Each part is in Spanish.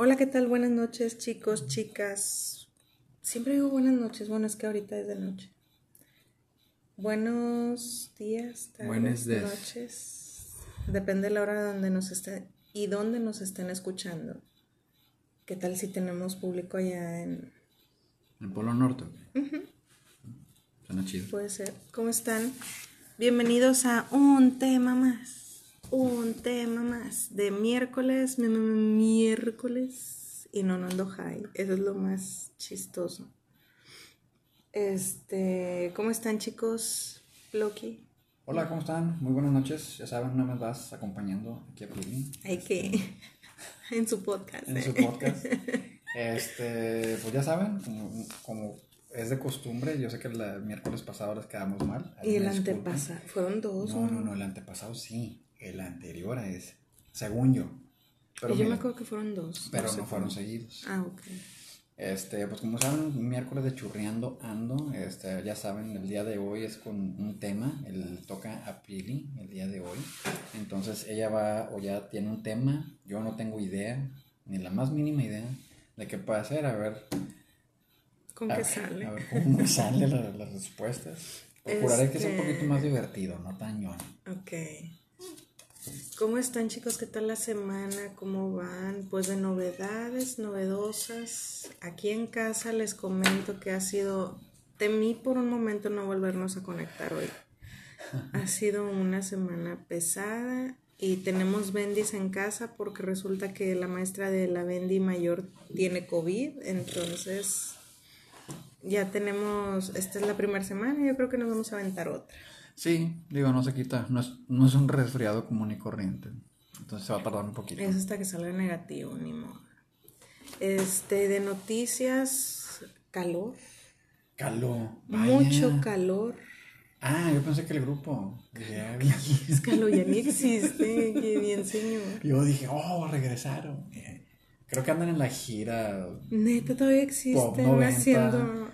Hola, ¿qué tal? Buenas noches, chicos, chicas. Siempre digo buenas noches. Bueno, es que ahorita es de noche. Buenos días, tardes, Buenos días. noches. Depende de la hora donde nos estén y dónde nos estén escuchando. ¿Qué tal si tenemos público allá en... ¿En el Polo Norte? Suena chido. Puede ser. ¿Cómo están? Bienvenidos a un tema más. Un tema más de miércoles, mi- mi- mi- miércoles y no, no ando high. Eso es lo más chistoso. Este, ¿cómo están chicos? Loki. Hola, ¿cómo están? Muy buenas noches. Ya saben, una vez más acompañando aquí a Pilín Hay que en su podcast. en su ¿eh? podcast. Este, pues ya saben, como, como es de costumbre, yo sé que el miércoles pasado les quedamos mal. Ahí Y el antepasado. Fueron dos. No, no, no, el antepasado sí. El anterior a ese. Según yo. Pero, Y yo me acuerdo que fueron dos. pero sé no fueron cómo. seguidos. Ah, ok. Este, pues como saben, miércoles de churriando ando, este, ya saben, el día de hoy es con un tema, el toca a Pili el día de hoy, entonces ella va o ya tiene un tema, yo no tengo idea, ni la más mínima idea de qué puede hacer, a ver, ¿Con qué sale? a ver cómo me salen las, las respuestas. Procuraré que sea un Este- poquito más divertido, no tan ñoño. Ok. ¿Cómo están chicos? ¿Qué tal la semana? ¿Cómo van? Pues de novedades, novedosas. Aquí en casa les comento que ha sido, temí por un momento no volvernos a conectar hoy. Ha sido una semana pesada y tenemos bendis en casa porque resulta que la maestra de la bendi mayor tiene COVID, entonces ya tenemos, esta es la primera semana, yo creo que nos vamos a aventar otra. Sí, digo, no se quita, no es, no es un resfriado común y corriente, entonces se va a tardar un poquito. Es hasta que salga negativo, ni modo. Este, de noticias, calor, Calor, mucho calor. Ah, yo pensé que el grupo. Dije, Es calor, ya ni existe, que bien señor. Yo dije, oh, regresaron. Eh, Creo que andan en la gira. Neta, todavía existe, Pop 90. haciendo...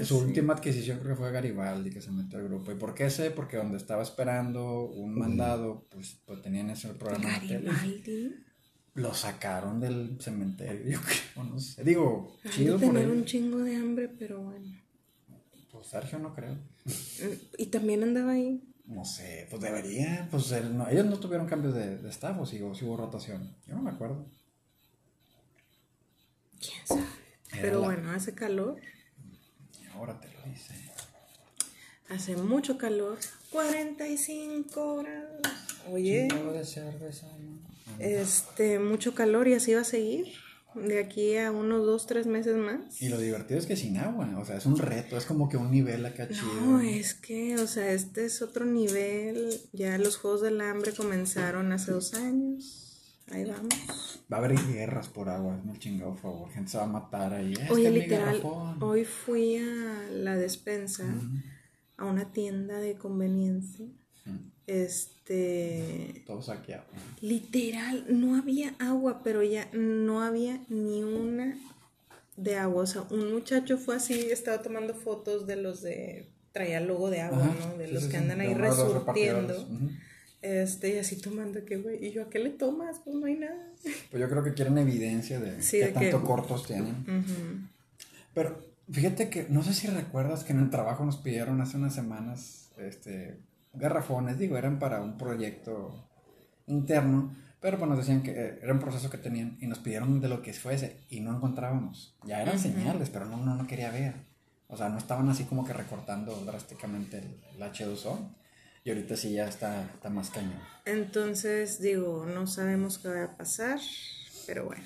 Ah, Su sí. última adquisición creo que fue Garibaldi que se metió al grupo. ¿Y por qué sé? Porque donde estaba esperando un mandado, pues, pues tenían ese programa en la tele. Garibaldi. Lo sacaron del cementerio, yo creo, no sé. Digo, de chido por tener un él. chingo de hambre, pero bueno. Pues Sergio no creo. Y también andaba ahí. No sé, pues debería. Pues él no- ellos no tuvieron cambios de, de staff o sí hubo rotación. Yo no me acuerdo. ¿Quién sabe? Era Pero la- bueno, hace calor. Ahora te lo dice. Hace mucho calor. 45 grados. Oye. De cerveza, ¿no? Este, mucho calor y así va a seguir. De aquí a unos dos, tres meses más. Y lo divertido es que sin agua, o sea, es un reto, es como que un nivel acá chido. No, es que, o sea, este es otro nivel. Ya los Juegos del Hambre comenzaron hace dos años. Ahí vamos. Va a haber guerras por agua, hazme el chingado favor, gente se va a matar ahí. Es Oye, literal, hoy fui a la despensa, a una tienda de conveniencia. Este, Todo saqueado. literal, no había agua, pero ya no había ni una de agua. O sea, un muchacho fue así, estaba tomando fotos de los de, traía logo de agua, Ajá, ¿no? De sí, los sí, que andan ahí resurtiendo. Este, y así tomando que, güey, y yo, ¿a qué le tomas? Pues no hay nada. Pues yo creo que quieren evidencia de Sí, qué de que- tanto cortos tienen. Pero fíjate que, no sé si recuerdas que en el trabajo nos pidieron hace unas semanas, este, garrafones, digo, eran para un proyecto interno, pero pues nos decían que eh, era un proceso que tenían y nos pidieron de lo que fuese y no encontrábamos. Ya eran señales, pero no, no, no quería ver. O sea, no estaban así como que recortando drásticamente el, el H2O. Y ahorita sí ya está, está más cañón. Entonces, digo, no sabemos qué va a pasar, pero bueno.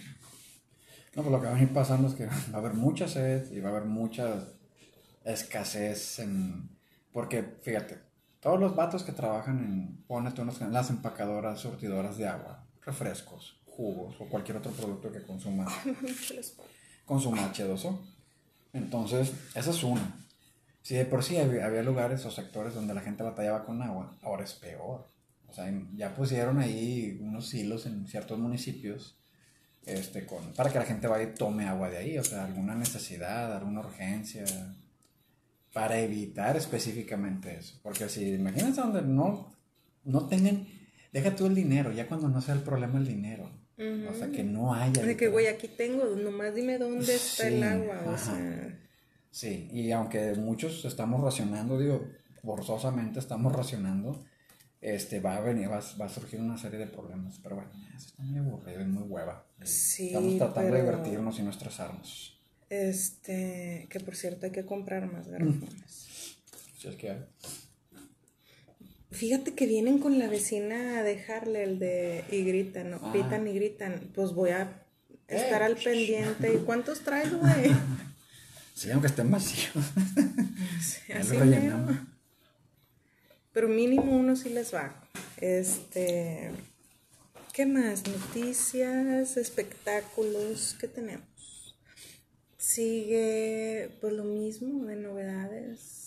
No, pues lo que va a venir pasando es que va a haber mucha sed y va a haber mucha escasez en... Porque, fíjate, todos los vatos que trabajan en, ponete unos, en las empacadoras, surtidoras de agua, refrescos, jugos o cualquier otro producto que consuma, consuma H2O. Entonces, esa es una. Si de por sí había, lugares o sectores donde la gente batallaba con agua, ahora es peor. O sea, ya pusieron ahí unos hilos en ciertos municipios este, con, para que la gente vaya y tome agua de ahí, o sea, alguna necesidad, alguna urgencia, para evitar específicamente eso. Porque si imagínense donde no, no tengan, deja tú el dinero, ya cuando no sea el problema el dinero, O sea, que no haya. De que, güey, aquí tengo, nomás dime dónde está el agua, o sea. Sí, y aunque muchos estamos racionando, digo, forzosamente estamos racionando, este, va a venir, va, a surgir una serie de problemas. Pero bueno, eso está muy aburrido y muy hueva. Sí, estamos tratando de divertirnos y no estresarnos. Este, que por cierto hay que comprar más garrafones. Si es que hay. Fíjate que vienen con la vecina a dejarle el de y gritan, ¿no? Ah. Pitan y gritan. Pues voy a estar al pendiente. ¿Y cuántos traigo, güey? Sí, aunque estén vacíos. Sí, así Pero mínimo uno sí les va. Este. ¿Qué más? Noticias, espectáculos, ¿qué tenemos? Sigue pues lo mismo de novedades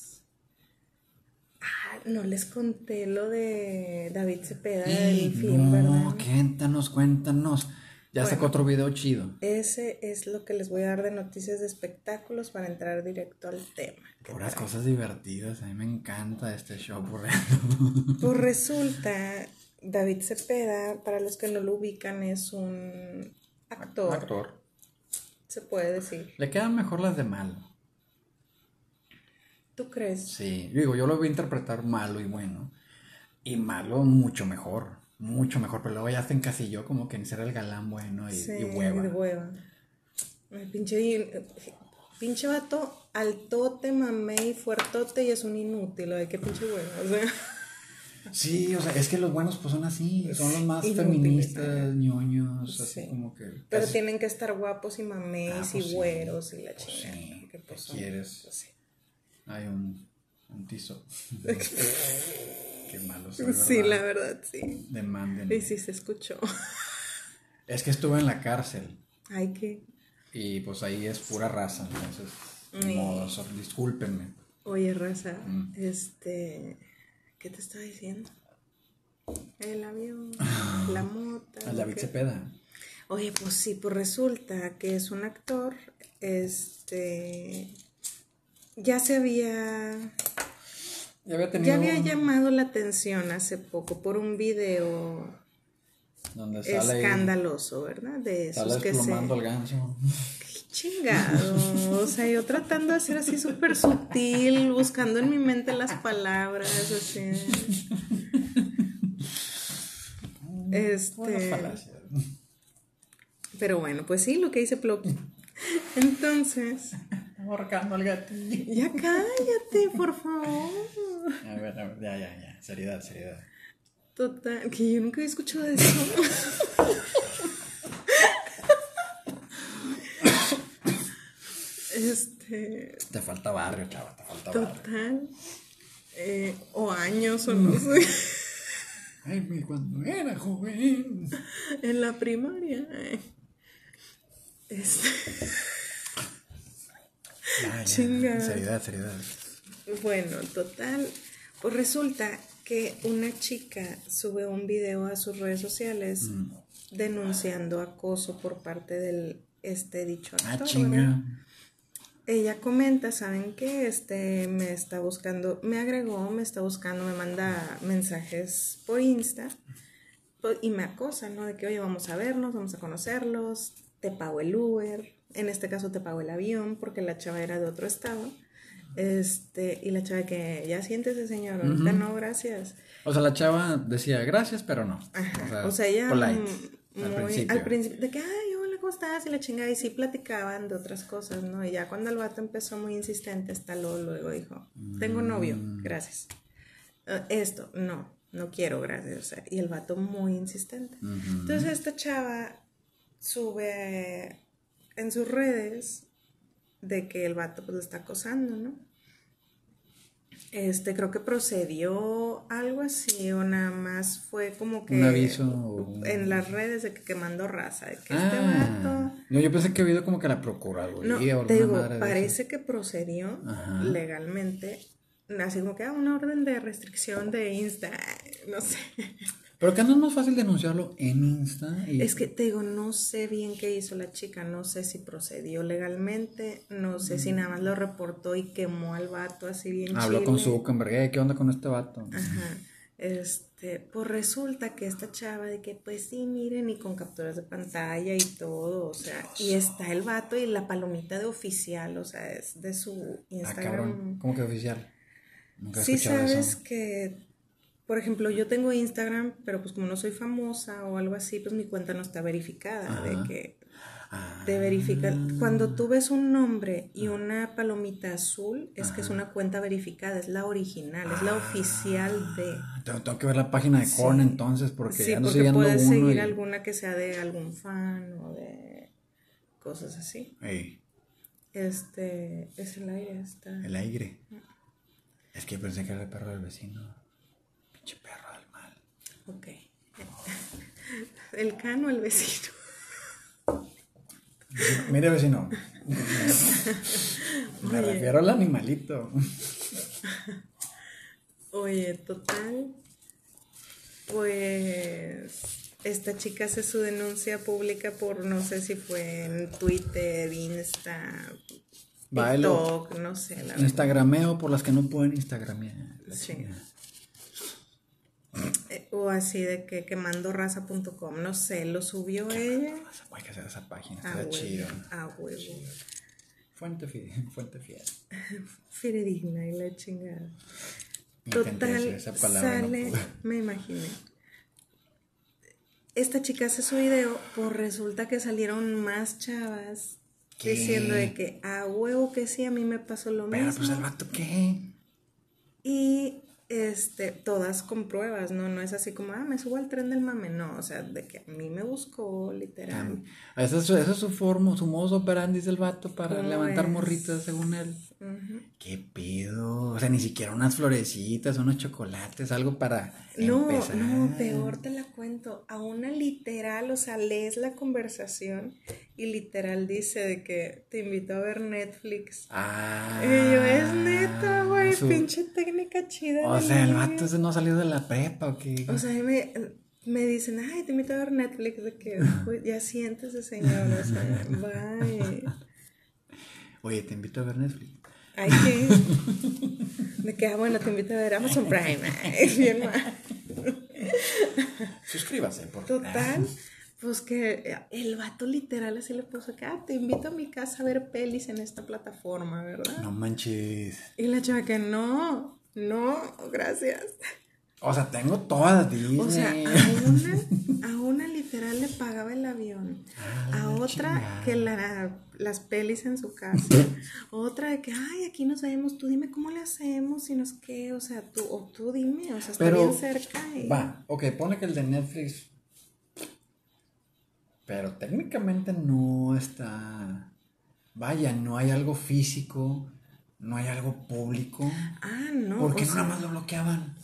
no les conté lo de David Cepeda del film, no, cuéntanos, cuéntanos. Ya sacó otro video chido. Ese es lo que les voy a dar de noticias de espectáculos para entrar directo al tema. Puras cosas divertidas, a mí me encanta este show, por Pues resulta, David Cepeda, para los que no lo ubican, es un actor. Actor. Se puede decir. Le quedan mejor las de malo. ¿Tú crees? Sí, digo, yo lo voy a interpretar malo y bueno. Y malo mucho mejor, mucho mejor. Pero luego ya se encasilló como que en ser el galán bueno y, y hueva. De hueva. pinche, pinche vato altote, mamey, fuertote y es un inútil. Ay, qué pinche hueva. O sea. Sí, o sea, es que los buenos pues son así, son los más feministas, ñoños, así como que... Pero tienen que estar guapos y mameis ah, y pues güeros y la pues chingada. Sí, ¿qué pues, quieres? Pues sí. Hay un, un tizo. Qué malo soy, Sí, la verdad, sí. Demanden. Y sí se escuchó. Es que estuve en la cárcel. Ay, ¿qué? Y pues ahí es pura raza, entonces, modo, discúlpenme. Oye, raza, mm. este, ¿qué te estaba diciendo? El avión, la mota. El David Cepeda. Oye, pues sí, pues resulta que es un actor, este, ya se había... Ya había, tenido... ya había llamado la atención hace poco por un video Donde sale escandaloso, ¿verdad? De esos que se... el ganso. Qué chingado. O sea, yo tratando de ser así súper sutil, buscando en mi mente las palabras, así. Este. Pero bueno, pues sí, lo que dice Plop. Entonces ahorcando al gatillo. Ya cállate, por favor. A ver, a ver, ya, ya, ya. Seriedad, seriedad. Total, que yo nunca he escuchado eso. este. Te falta barrio, chava, te falta barrio. Total. Eh, o años, o no sé. Ay, cuando era joven. En la primaria. Este. Seriedad, seriedad. Bueno, total. Pues resulta que una chica sube un video a sus redes sociales mm. denunciando acoso por parte del este dicho ah, actor. Ah, chinga. Ella comenta, ¿saben qué? Este me está buscando, me agregó, me está buscando, me manda mensajes por Insta pues, y me acosa, ¿no? De que, oye, vamos a vernos, vamos a conocerlos, te pago el Uber, en este caso te pago el avión porque la chava era de otro estado. Este, y la chava que ya siéntese, señor, ahorita no, gracias. O sea, la chava decía gracias, pero no. O sea, ella al, principio. de que, ay, hola, ¿cómo estás? Y la chingada, y sí platicaban de otras cosas, ¿no? Y ya cuando el vato empezó muy insistente, hasta luego, luego dijo, tengo novio, mm. gracias. Eh, esto, no, no quiero, gracias. O sea, y el vato muy insistente. Entonces esta chava sube en sus redes de que el vato pues lo está acosando, ¿no? Este, creo que procedió algo así, o nada más fue como que. Un aviso. En las redes de que, que mandó raza, de que este ah. vato. No, yo pensé que había habido como que la procuraduría no, te digo, parece que procedió legalmente, así como que ah, una orden de restricción de Insta, no sé. Pero que no es más fácil denunciarlo en Insta. Es que te digo, no sé bien qué hizo la chica, no sé si procedió legalmente, no sé si nada más lo reportó y quemó al vato así bien Habló con Zuckerberg, ¿qué onda con este vato? Ajá. Este, pues resulta que esta chava de que, pues sí, miren, y con capturas de pantalla y todo, o sea, y está el vato y la palomita de oficial, o sea, es de su Ah, Instagram. cabrón. ¿Cómo que oficial? Nunca he Sí sabes eso. que, por ejemplo, yo tengo Instagram, pero pues como no soy famosa o algo así, pues mi cuenta no está verificada, de que Ah. te verifica. Cuando tú ves un nombre y una palomita azul, es que es una cuenta verificada, es la original, es la oficial de... Ah, Tengo, tengo que ver la página de Korn entonces porque sí, ya no porque puedes uno seguir y- alguna que sea de algún fan o de cosas así. Ey, Este, es el aire, está. el aire. Es que pensé que era el perro del vecino. Pinche perro del mal. Ok. El cano, el vecino. Mire, vecino. Me Oye. refiero al animalito. Oye, total. Pues esta chica hace su denuncia pública por no sé si fue en Twitter, Insta, Bailo. TikTok, no sé, la verdad. Instagrameo por las que no pueden instagramear. Sí. O así de que quemandorraza.com, no sé, lo subió ella. Hay que hacer esa página, A está chido. a huevo. Fuente fiel. Fuente fiel. Fidedigna y la chingada. Total, esa palabra, sale, me imaginé. Esta chica hace su video, pues resulta que salieron más chavas ¿Qué? diciendo de que a huevo que sí, a mí me pasó lo Pero mismo. pues el vato, ¿qué? Y este, todas con pruebas, ¿no? No es así como, ah, me subo al tren del mame, no, o sea, de que a mí me buscó, literal. Esa es, esa es su forma, su modus operandi del vato para ¿Cómo levantar es? morritas según él. Ujú. ¿Qué pedo? O sea, ni siquiera unas florecitas, unos chocolates, algo para No, empezar. no, peor te la cuento. A una literal, o sea, lees la conversación y literal dice de que te invito a ver Netflix. Ah. Y yo, es neta, güey, su- pinche técnica chida. O sea, el ligue". vato ese no salió de la prepa o qué. O sea, me, me dicen, ay, te invito a ver Netflix, de que, "Güey, ya siéntese, señor, o sea, bye. Oye, te invito a ver Netflix. Ay, que, que, ah, bueno, te invito a ver Amazon Prime. Ay, bien mal. Suscríbase, por Total, pues que el vato literal así le puso acá, "Ah, te invito a mi casa a ver pelis en esta plataforma, ¿verdad? No manches. Y la chava que no, no, gracias. O sea, tengo todas Disney. O sea, a una, a una literal le pagaba el avión, Ah, a otra chingada. que la, las pelis en su casa, otra de que, ay, aquí nos vemos, tú dime cómo le hacemos, si nos qué, o sea, tú, o tú dime, o sea, está Pero, bien cerca. y- Va, ok, pone que el de Netflix. Pero técnicamente no está. Vaya, no hay algo físico, no hay algo público. Ah, no. ¿Por qué no sea, nada más lo bloqueaban?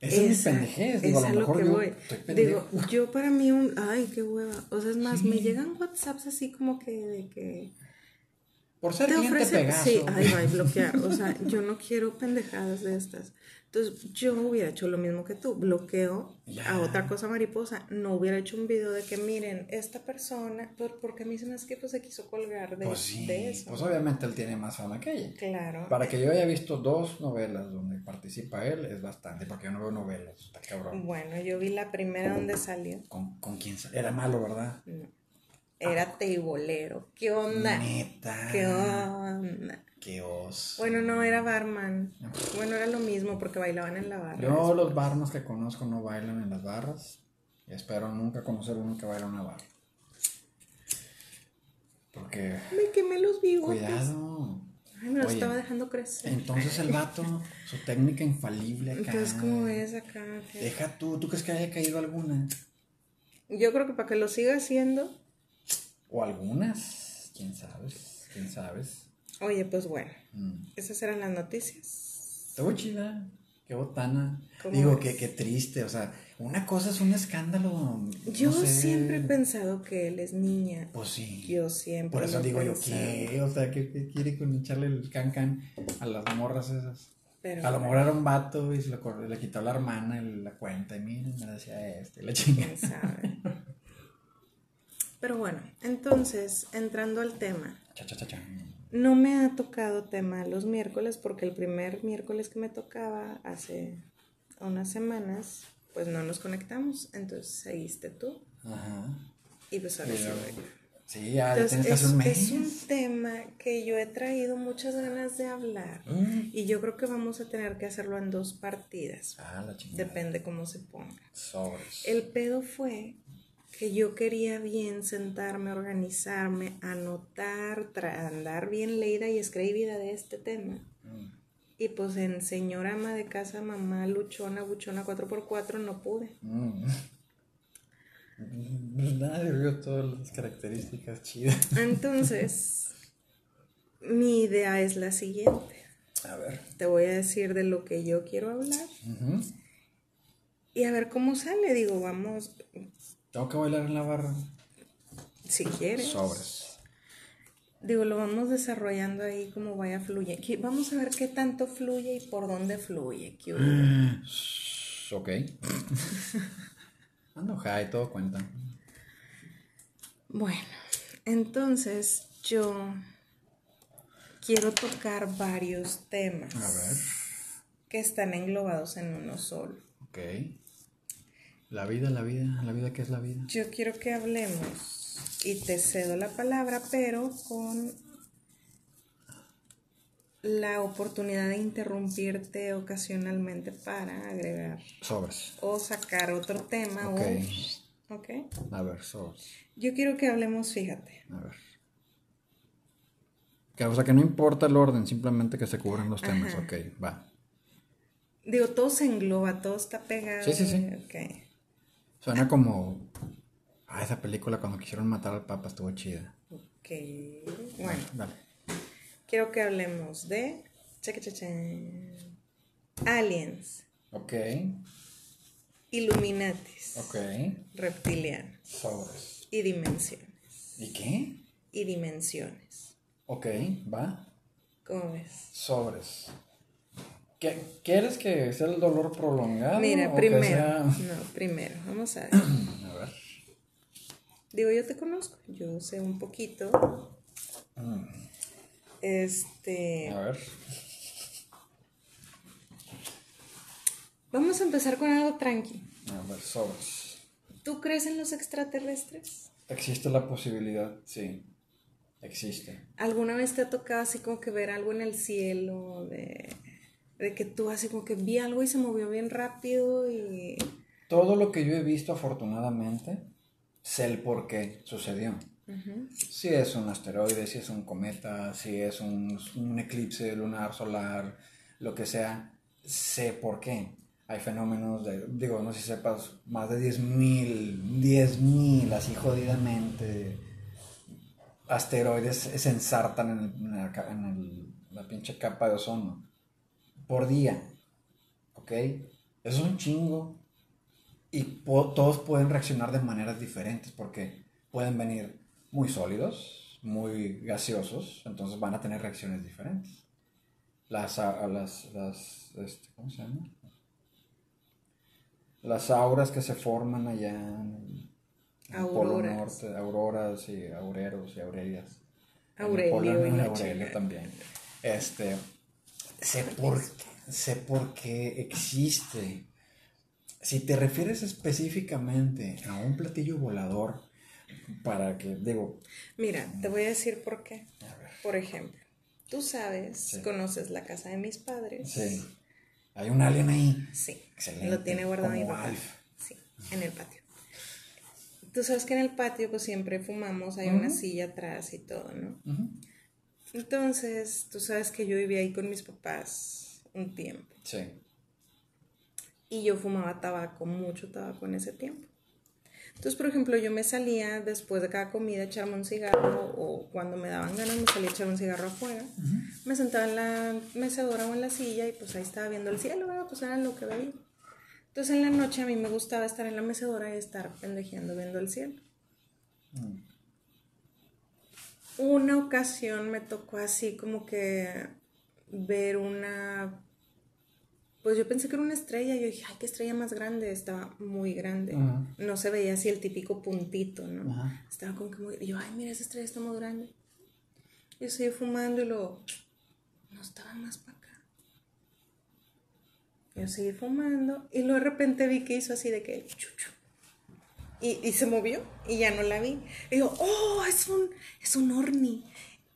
Esa es mi pendejez. Digo, a lo mejor yo voy. estoy Digo, yo para mí un, ay, qué hueva. O sea, es más, me llegan WhatsApps así como que de que Por ser te cliente ofrecen, Pegaso. sí, ay, va a bloquear. O sea, yo no quiero pendejadas de estas. Entonces, yo hubiera hecho lo mismo que tú, bloqueo a otra cosa mariposa. No hubiera hecho un video de que miren, esta persona, por- porque a mí se me hace que pues se quiso colgar de, Pues sí, de eso. pues obviamente él tiene más fama que ella. Claro. Para que yo haya visto dos novelas donde participa él es bastante, porque yo no veo novelas, está cabrón. Bueno, yo vi la primera donde salió. ¿Con, con quién sal- Era malo, ¿verdad? Era teibolero. ¿Qué onda? Neta. ¿Qué onda? Qué oso. Bueno, no, era barman. Bueno, era lo mismo porque bailaban en la barra. Yo los barnos que conozco no bailan en las barras. Y espero nunca conocer uno que baila en una barra. Porque, Me quemé los bigotes. cuidado. Ay, me los Oye, estaba dejando crecer. Entonces el vato, su técnica infalible acá. Entonces, ¿cómo ves acá? Deja tú, ¿tú crees que haya caído alguna? Yo creo que para que lo siga haciendo. O algunas, quién sabe, quién sabe. Oye, pues bueno, Mm. esas eran las noticias. Estuvo chida, qué botana. ¿Cómo Digo, que qué triste, o sea, una cosa es un escándalo. Yo no sé. siempre he pensado que él es niña. Pues sí. Yo siempre. Por eso digo yo, pensado. ¿qué? O sea, ¿qué, qué quiere con echarle el can a las morras esas? Pero, A lo mejor era un vato y se lo le quitó a la hermana la cuenta y miren, me decía este, la chingada. quién sabe. Pero bueno, entonces, entrando al tema. Cha, cha, cha, cha. No me ha tocado tema los miércoles porque el primer miércoles que me tocaba hace unas semanas, pues no nos conectamos. Entonces seguiste tú. Ajá. Y pues ahora sí Pero- voy yo. Sí, ya Entonces, tienes es, un es un tema que yo he traído muchas ganas de hablar. Mm. Y yo creo que vamos a tener que hacerlo en dos partidas. Ah, la chingada. Depende cómo se ponga. Sobres. El pedo fue que yo quería bien sentarme, organizarme, anotar, andar bien leída y escribida de este tema. Mm. Y pues en señora ama de casa, mamá luchona, buchona 4x4 no pude. Mm. Pues nada, vio todas las características chidas. Entonces, mi idea es la siguiente. A ver. Te voy a decir de lo que yo quiero hablar y a ver cómo sale. Digo, vamos, Tengo que bailar en la barra. si quieres. Sobres. Digo, lo vamos desarrollando ahí como vaya fluye. Vamos a ver qué tanto fluye y por dónde fluye. Ok. Ando high, todo cuenta. Bueno, entonces yo quiero tocar varios temas A ver. que están englobados en uno solo. Ok. La vida, la vida, la vida, ¿qué es la vida? Yo quiero que hablemos y te cedo la palabra, pero con la oportunidad de interrumpirte ocasionalmente para agregar Sobres. o sacar otro tema Ok. o... ¿Ok? A ver, sobres. Yo quiero que hablemos, fíjate. A ver. Que, o sea, que no importa el orden, simplemente que se cubran los temas. Ajá. Ok, va. Digo, todo se engloba, todo está pegado. Sí, sí, sí. Ok. Suena como. Ah, esa película cuando quisieron matar al Papa estuvo chida. Ok. Bueno, Dale. quiero que hablemos de. Aliens, Ok, Illuminatis, ok. reptilianos Sobres. y dimensiones. ¿Y qué? Y dimensiones. Ok, va. ¿Cómo ves? Sobres. ¿Qué- ¿Quieres que sea el dolor prolongado? Mira, o que primero. sea- No, primero, vamos a ver. A ver. Digo, yo te conozco, yo sé un poquito. Este. A ver. Vamos a empezar con algo tranqui. A ver, sobres. ¿Tú crees en los extraterrestres? ¿Existe la posibilidad? Sí. Existe. ¿Alguna vez te ha tocado así como que ver algo en el cielo? De, de que tú así como que vi algo y se movió bien rápido y... Todo lo que yo he visto, afortunadamente, sé el por qué sucedió. Si es un asteroide, si es un cometa, si es un, un eclipse lunar, solar, lo que sea, sé por qué. Hay fenómenos de, digo, no sé si sepas, más de 10.000, 10.000, así jodidamente, asteroides se ensartan en, el- en la, ca- en el- la pinche capa de ozono por día. ¿Ok? Eso es un chingo. Y po- todos pueden reaccionar de maneras diferentes porque pueden venir muy sólidos, muy gaseosos, entonces van a tener reacciones diferentes. Las, las, las este, ¿cómo se llama? Las auras que se forman allá en el Polo. Norte, auroras y aureros y aurelias. En el Aurelio Polo y Aurelio chingada. también. Este, sé por, sé por qué existe. Si te refieres específicamente a un platillo volador, para que, digo, Mira, te voy a decir por qué. a ver, Por ejemplo, tú sabes, Sí. conoces la casa de mis padres. sí, hay un alien ahí. Sí. Excelente, Lo tiene guardado mi papá. Alf. Sí, en el patio. Tú sabes que en el patio pues siempre fumamos, hay una silla atrás y todo, ¿no? Ujú. Entonces, tú sabes que yo vivía ahí con mis papás un tiempo. Sí, Y yo fumaba tabaco, mucho tabaco en ese tiempo. Entonces, por ejemplo, yo me salía después de cada comida a echarme un cigarro o cuando me daban ganas me salía a echar un cigarro afuera. Me sentaba en la mecedora o en la silla y pues ahí estaba viendo el cielo, ¿verdad? Pues era lo que veía. Entonces en la noche a mí me gustaba estar en la mecedora y estar pendejeando viendo el cielo. Una ocasión me tocó así como que ver una pues yo pensé que era una estrella. Yo dije, ay, qué estrella más grande. Estaba muy grande. No se veía así el típico puntito, ¿no? Estaba como que muy. y yo, ay, mira, esa estrella está muy grande. Yo seguí fumando y luego. No estaba más para acá. Yo seguí fumando y luego de repente vi que hizo así de que chuchu. Y, y se movió y ya no la vi. Y digo, oh, es un, es un orni.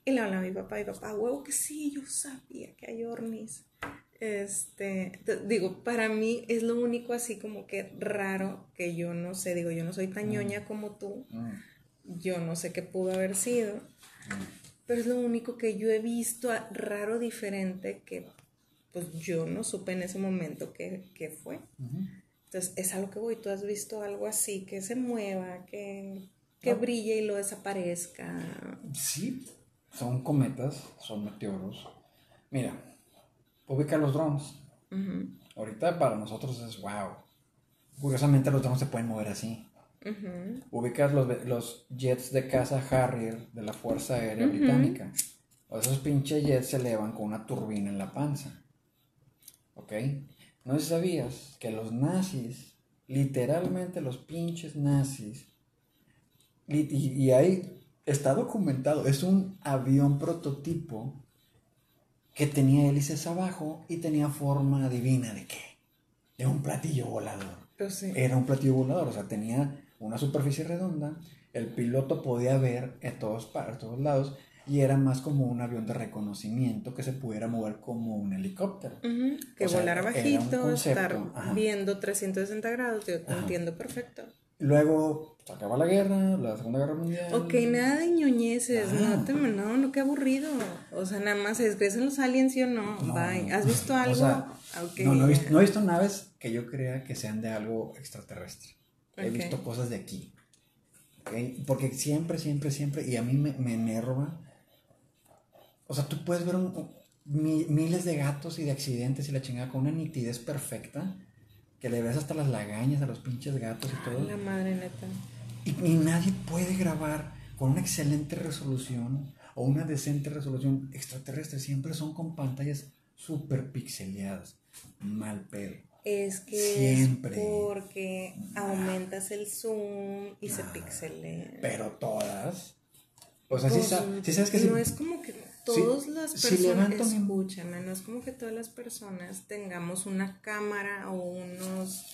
Y le hablé a mi papá y papá, huevo que sí, yo sabía que hay ornis. Este, digo, para mí es lo único así como que raro que yo no sé, digo, yo no soy tan mm. ñoña como tú, mm. yo no sé qué pudo haber sido, mm. pero es lo único que yo he visto raro, diferente, que pues yo no supe en ese momento qué, fue. Entonces, es a lo que voy, tú has visto algo así, que se mueva, que, que brille y lo desaparezca. Sí, son cometas, son meteoros. Mira, ubica los drones. Ahorita para nosotros es wow. Curiosamente los drones se pueden mover así. Ubicas los, los, jets de caza Harrier de la Fuerza Aérea Británica. O esos pinches jets se elevan con una turbina en la panza. ¿Ok? No sabías que los nazis, literalmente los pinches nazis, y, y ahí está documentado, es un avión prototipo que tenía hélices abajo y tenía forma divina de qué? De un platillo volador. Era un platillo volador, o sea, tenía una superficie redonda, el piloto podía ver en todos, a todos lados y era más como un avión de reconocimiento que se pudiera mover como un helicóptero. Que volara bajito, estar viendo 360 grados, yo entiendo perfecto. Luego se acaba la guerra, la Segunda Guerra Mundial. Ok, nada de ñoñeces, no, te, no, no, qué aburrido. O sea, nada más, ¿es en los aliens, sí o no? Bye. ¿Has visto algo? O sea, no, no, he visto, no, he visto, naves que yo crea que sean de algo extraterrestre. He visto cosas de aquí. Okay? Porque siempre, siempre, siempre, y a mí me, me enerva. O sea, tú puedes ver miles de gatos y de accidentes y la chingada con una nitidez perfecta que le ves hasta las lagañas a los pinches gatos y todo. La madre neta. Y, nadie puede grabar con una excelente resolución o una decente resolución extraterrestre. Siempre son con pantallas súper pixeleadas. Mal pedo. Es que Siempre. es porque aumentas el zoom y se pixelea. Pero todas. O sea, si pues, sabes que no es como que todas las personas escuchan, no es como que todas las personas tengamos una cámara o unos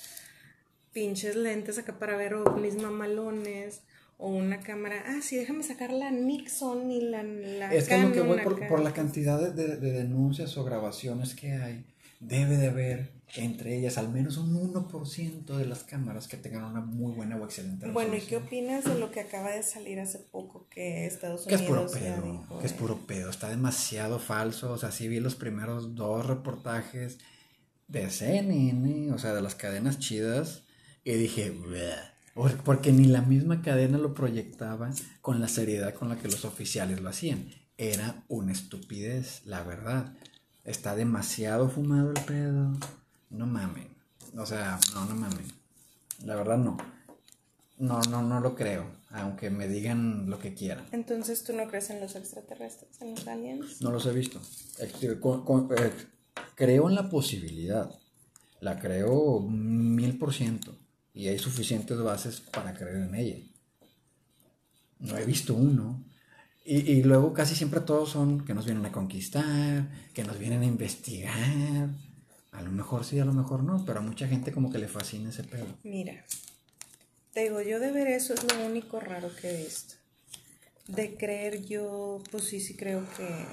pinches lentes acá para ver ovnis mamalones o una cámara, ah, sí, déjame sacar la Nixon y la, la Es que lo que voy por, por, la cantidad de, de, de denuncias o grabaciones que hay, debe de haber entre ellas al menos un 1% de las cámaras que tengan una muy buena o excelente resolución. Bueno, ¿y qué opinas de lo que acaba de salir hace poco que Estados Unidos que es puro pedo, que es puro pedo, está demasiado falso, o sea, sí vi los primeros dos reportajes de CNN, o sea, de las cadenas chidas y dije, porque ni la misma cadena lo proyectaba con la seriedad con la que los oficiales lo hacían. Era una estupidez, la verdad. Está demasiado fumado el pedo no mamen. O sea, no, no mamen. La verdad no. No, no, no lo creo. Aunque me digan lo que quieran. Entonces, ¿tú no crees en los extraterrestres, en los aliens? No los he visto. Eh, creo en la posibilidad. La creo mil por ciento. Y hay suficientes bases para creer en ella. No he visto uno. Y, y, luego casi siempre todos son que nos vienen a conquistar, que nos vienen a investigar. A lo mejor sí, a lo mejor no, pero a mucha gente como que le fascina ese pelo. Mira, te digo, yo de ver eso es lo único raro que he visto. De creer yo, pues sí, sí creo que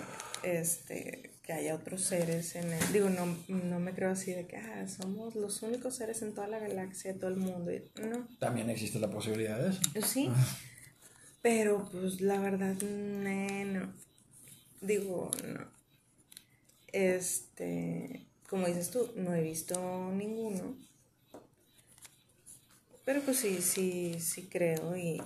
este que haya otros seres en el, digo, no, no me creo así de que ah, somos los únicos seres en toda la galaxia, todo el mundo, no. También existe la posibilidad de eso. Sí, pero pues la verdad, no, digo, no. Este, como dices tú, no he visto ninguno. Pero pues sí, sí, sí creo y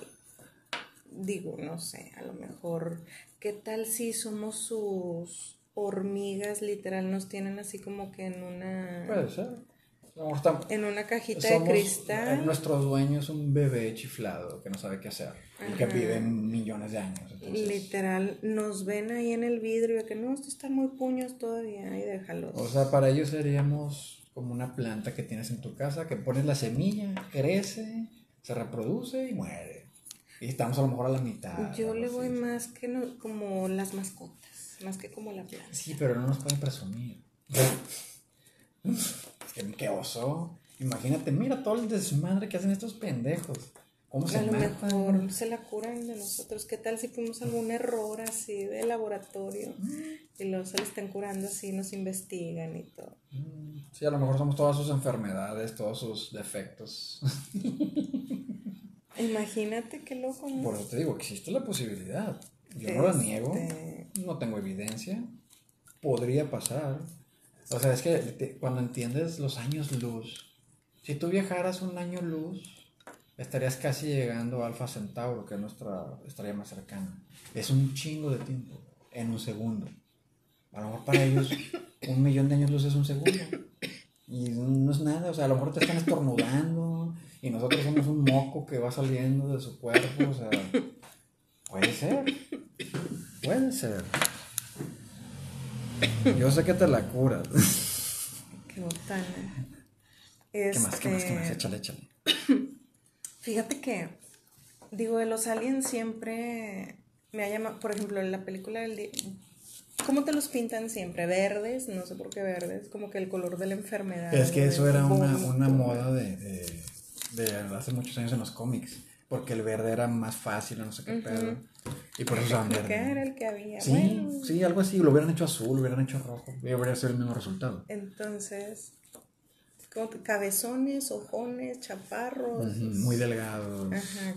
digo, no sé, a lo mejor, ¿qué tal si somos sus hormigas literal? Nos tienen así como que en una... Puede ser en una cajita de cristal. Nuestro dueño es un bebé chiflado que no sabe qué hacer y que vive millones de años. Literal, nos ven ahí en el vidrio que no, esto está muy puños todavía y déjalos. O sea, para ellos seríamos como una planta que tienes en tu casa, que pones la semilla, crece, se reproduce y muere. Y estamos a lo mejor a la mitad. Yo le voy más que no, como las mascotas, más que como la planta. Sí, pero no nos pueden presumir. qué, qué oso. Imagínate, mira todo el desmadre que hacen estos pendejos. ¿Cómo se A lo matan? mejor se la curan de nosotros. ¿Qué tal si fuimos algún error así de laboratorio y luego se le están curando así, nos investigan y todo? Mm, Sí, a lo mejor somos todas sus enfermedades, todos sus defectos. Imagínate qué loco, ¿no? Por eso te digo, existe la posibilidad. Yo no la Este- niego, no tengo evidencia. Podría pasar. O sea, es que te- cuando entiendes los años luz, si tú viajaras un año luz, estarías casi llegando a Alfa Centauro, que es nuestra estrella más cercana. Es un chingo de tiempo, en un segundo. A lo mejor para ellos un millón de años luz es un segundo. Y no es nada, o sea, a lo mejor te están estornudando y nosotros somos un moco que va saliendo de su cuerpo, o sea, puede ser, puede ser. Yo sé que te la curas. Qué botana. ¿Qué más? ¿Qué más? ¿Qué más? Este, Échale, échale. Fíjate que, digo, de los aliens siempre me ha llamado, por ejemplo, en la película del... ¿Cómo te los pintan siempre? Verdes, no sé por qué verdes, como que el color de la enfermedad. Es que eso era una, una moda de, de, de hace muchos años en los cómics, porque el verde era más fácil, no sé qué pedo. Y por eso usaban Porque era verde. el que había. Sí, Bueno, sí, algo así. Lo hubieran hecho azul, lo hubieran hecho rojo. Y habría sido el mismo resultado. entonces, como cabezones, ojones, chaparros. Muy delgado, Ajá.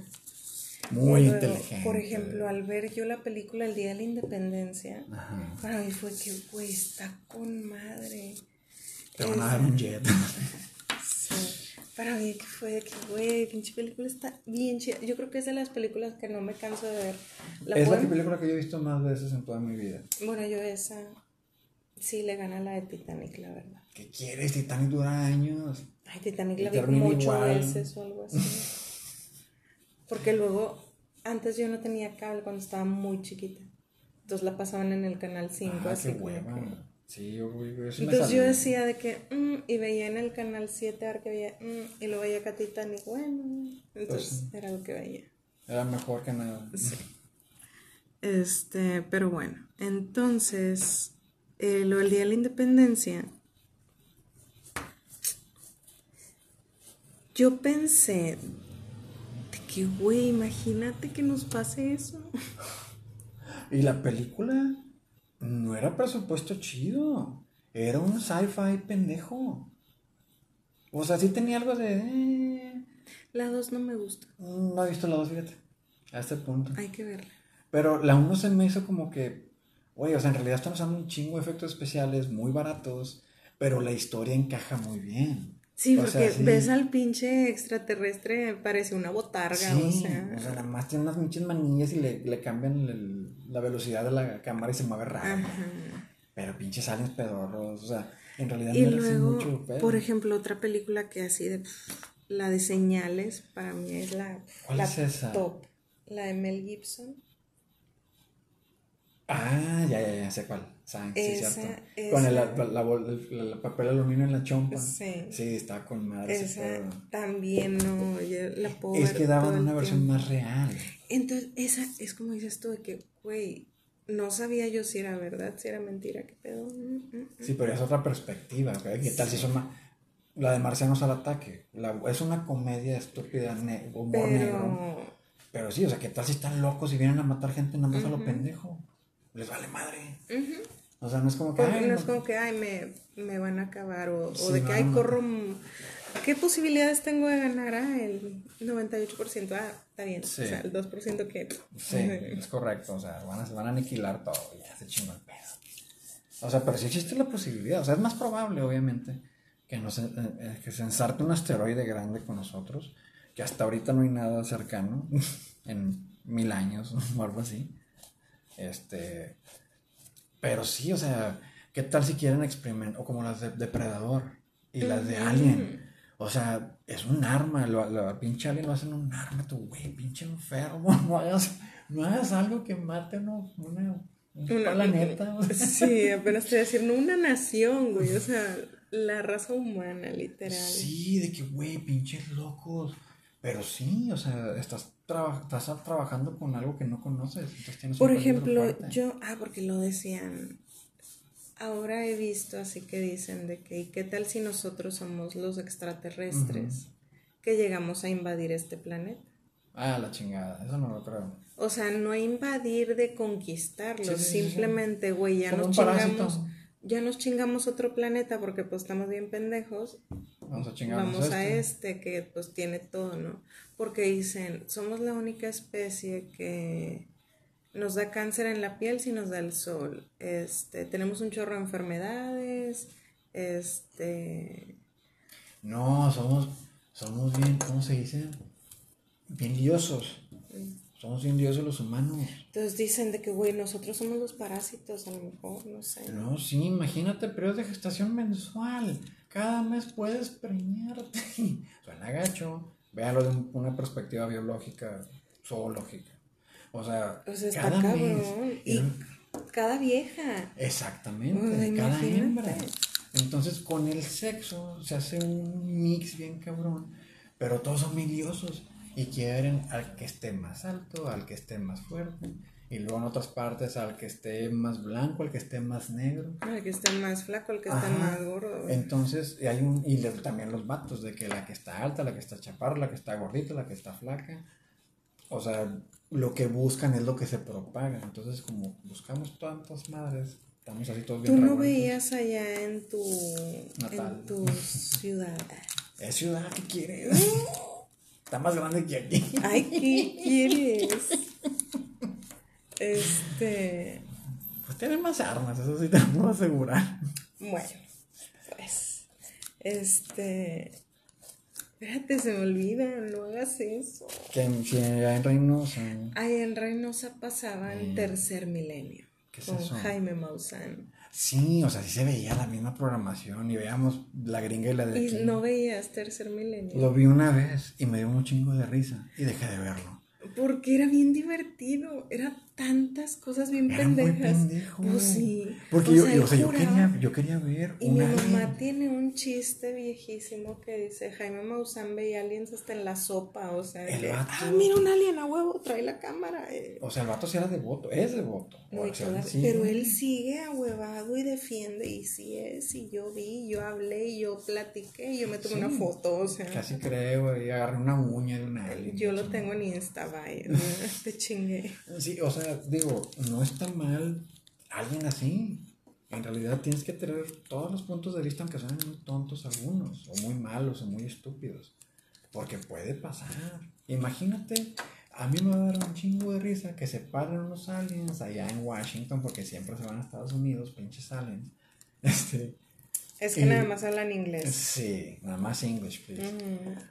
muy luego, inteligente. Por ejemplo, al ver yo la película El Día de la Independencia, Ajá. para mí fue que, güey, está con madre. Te van a dar un jet. Para mí que fue de que, güey, pinche película está bien chida. Yo creo que es de las películas que no me canso de ver. La es la película que yo he visto más veces en toda mi vida. Bueno, yo esa sí le gana la de Titanic, la verdad. ¿Qué quieres? Titanic dura años. Ay, Titanic la vi igual. veces o algo así. Porque luego, antes yo no tenía cable cuando estaba muy chiquita. Entonces la pasaban en el canal 5, Ah, así qué como hueva. que- Sí, yo, yo, yo sí me Entonces yo decía de que, mm, y veía en el canal 7 a ver que veía, mm, y lo veía acá Titanic, bueno, entonces Pues era lo que veía. Era mejor que nada. Este, pero bueno, entonces, eh, lo del Día de la Independencia, yo pensé de que, güey, imagínate que nos pase eso. Y la película no era presupuesto chido. Era un sci-fi pendejo. O sea, sí tenía algo de... eh, La 2 no me gusta, no he visto la dos, fíjate. A este punto. hay que verla. Pero la uno se me hizo como que... Oye, o sea, en realidad están usando un chingo de efectos especiales muy baratos. Pero la historia encaja muy bien. Sí, O porque sea, sí. ves al pinche extraterrestre, parece una botarga, Sí, o sea. o sea, nada más tiene unas pinches manillas y le, le cambian el- la velocidad de la cámara y se mueve raro. Ajá. Pero pinches aliens pedorros, o sea, en realidad Y hacen luego, mucho por ejemplo, otra película que así de la de señales, para mí es la, ¿Cuál la es esa? top. La de Mel Gibson. Ah, ya, ya, ya, sé cuál. Saben, sí, Esa, cierto. esa. Con el, la, la papel aluminio en la chompa. Sí. Sí, está con madre Esa también no, yo la puedo Es ver que daban una versión más real. Entonces, esa es como dices tú, de que, güey, no sabía yo si era verdad, si era mentira, qué pedo. Mm, mm, mm. Sí, pero es otra perspectiva. ¿ok? ¿Qué tal si son ma- la de Marcianos al ataque? La- es una comedia estúpida, ne- humor negro. Pero, Pero sí, o sea, ¿qué tal si están locos y vienen a matar gente nada más a lo pendejo? Les vale madre. O sea, no es como que. Ay, no no- es como que, ay, me, me van a acabar, o, o de que, ay, corro, ¿qué posibilidades tengo de ganar? Ah, el 98%, ah, está bien, Sí. o sea, el 2% que... Sí, es correcto. O sea, van a, van a aniquilar todo. Ya se chingó el pedo. O sea, pero sí existe la posibilidad. O sea, es más probable, obviamente, que, nos, eh, eh, que se ensarte un asteroide grande con nosotros. Que hasta ahorita no hay nada cercano. en mil años o algo así. Este. Pero sí, o sea, ¿qué tal si quieren experimentar? O como las de Depredador y las de Alien. O sea, es un arma, lo, lo- pinche alien lo hacen un arma, tu güey, pinche enfermo, no hagas, no hagas algo que mate una, un Una- planeta. o sea. Sí, apenas estoy diciendo una nación, güey, o sea, la raza humana, literal. Sí, de que, güey, pinches locos. Pero sí, o sea, estás, traba- estás trabajando con algo que no conoces. entonces tienes Por ejemplo, yo, ah, porque lo decían, ahora he visto así que dicen de que, ¿y qué tal si nosotros somos los extraterrestres que llegamos a invadir este planeta? Ah, la chingada, eso no lo creo. O sea, no invadir de conquistarlo, Sí, sí, simplemente, güey, ya Como nos chingamos, ya nos chingamos otro planeta porque pues estamos bien pendejos, Vamos a chingarnos vamos a este. este que pues tiene todo, ¿no? Porque dicen, somos la única especie que nos da cáncer en la piel si nos da el sol. Este, tenemos un chorro de enfermedades, este, No, somos, somos bien, ¿cómo se dice? Bien liosos. Somos bien liosos los humanos. entonces dicen de que, güey, nosotros somos los parásitos, a lo mejor, no sé. No, sí, imagínate, periodo de gestación mensual. Cada mes puedes preñarte. Suena gacho. Véalo de un- una perspectiva biológica, zoológica. O sea, O sea, está cada cabrón. mes. Y cada vieja. Exactamente, cada imagínate. hembra. Entonces, con el sexo se hace un mix bien cabrón, pero todos son miliosos y quieren al que esté más alto, al que esté más fuerte, y luego en otras partes al que esté más blanco, al que esté más negro. El que está más flaco, el que Ajá. más gordo. Entonces, y hay un, y también los vatos, de que la que está alta, la que está chaparra, la que está gordita, la que está flaca. O sea, lo que buscan es lo que se propaga. Entonces, como buscamos tantas madres, estamos así todos bien Tú no veías allá en tu, Natal. en tu ciudad. Es ciudad, ¿qué quieres? Está más grande que aquí. Ay, ¿qué quieres? Este, Pues tiene más armas, eso sí te puedo asegurar. bueno, pues, este, espérate, se me olvida, no hagas eso. Que si en Reynosa, Ay, en Reynosa pasaba en tercer milenio ¿Qué es con eso? Jaime Maussan. sí, o sea, sí se veía la misma programación y veíamos la gringa y la de Y aquí. no veías tercer milenio. Lo vi una vez y me dio un chingo de risa y dejé de verlo. Porque era bien divertido, era tantas cosas bien Era muy pendejas. pendejo. Pues sí. Porque O yo, sea, yo- él o sea, yo juraba- quería, yo quería ver Y mi alien. mamá tiene un chiste viejísimo que dice, Jaime Maussan veía aliens hasta en la sopa, o sea, El que, vato. ah, mira un alien a huevo, trae la cámara. eh". O sea, el vato sí era devoto, es devoto. Muy O sea, toda- sí. Pero él sigue ahuevado y defiende, y sí es, y yo vi, yo hablé, y yo platiqué, y yo me tomé Sí. una foto, o sea, Casi creo, y agarré una uña de un alien. yo lo tengo en Insta, vaya, te chingué. Sí, o sea, digo, no está mal alguien así. En realidad tienes que tener todos los puntos de vista, aunque sean muy tontos algunos, o muy malos, o muy estúpidos. Porque puede pasar. Imagínate, a mí me va a dar un chingo de risa que se paren unos aliens allá en Washington, porque siempre se van a Estados Unidos, pinches aliens. Este, Es que Y- nada más hablan inglés. sí, nada más English, please.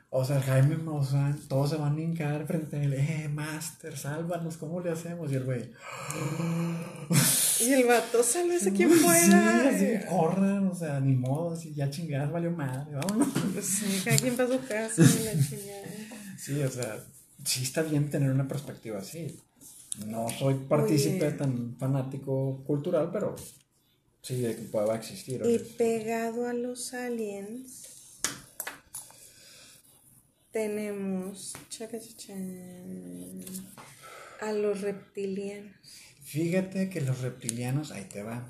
O sea, Jaime Maussan, todos se van a hincar frente a él, eh, Master, sálvanos, ¿cómo le hacemos? Y el güey, Y el vato, sálvese quien Sí, pueda. así, corran, o sea, ni modo, así, ya chingadas, valió madre, vámonos. Pues sí, cada quien para su casa, la chingada. Sí, o sea, sí está bien tener una perspectiva así. No soy partícipe tan fanático cultural, pero sí de que existir. Y pegado a los aliens, tenemos a los reptilianos. Fíjate que los reptilianos, ahí te va.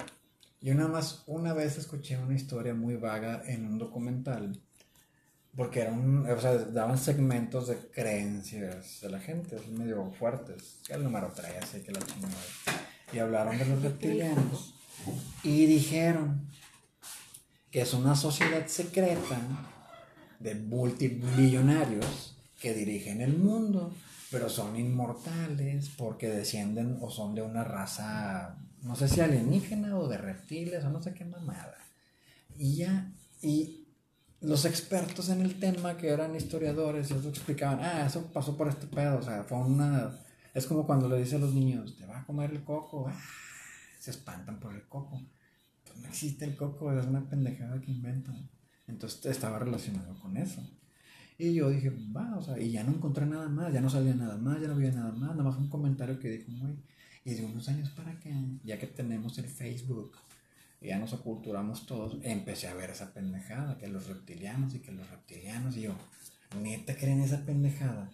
Yo nada más una vez escuché una historia muy vaga en un documental, porque era un, o sea, daban segmentos de creencias de la gente, así medio fuertes, que el número 13, que la chingada. Y hablaron de los reptilianos y dijeron que es una sociedad secreta de multimillonarios que dirigen el mundo, pero son inmortales porque descienden o son de una raza, no sé si alienígena o de reptiles o no sé qué mamada. Y ya, y los expertos en el tema que eran historiadores, ellos explicaban, ah, eso pasó por este pedo, o sea, fue una... Es como cuando le dice a los niños, te va a comer el coco, ah, se espantan por el coco. Pues no existe el coco, es una pendejada que inventan. Entonces estaba relacionado con eso. Y yo dije, va, o sea, y ya no encontré nada más, ya no salía nada más, ya no había nada más, nada más un comentario que dijo, güey, y de unos años para acá, ya que tenemos el Facebook, ya nos aculturamos todos, empecé a ver esa pendejada, que los reptilianos y que los reptilianos, y yo, neta creen esa pendejada.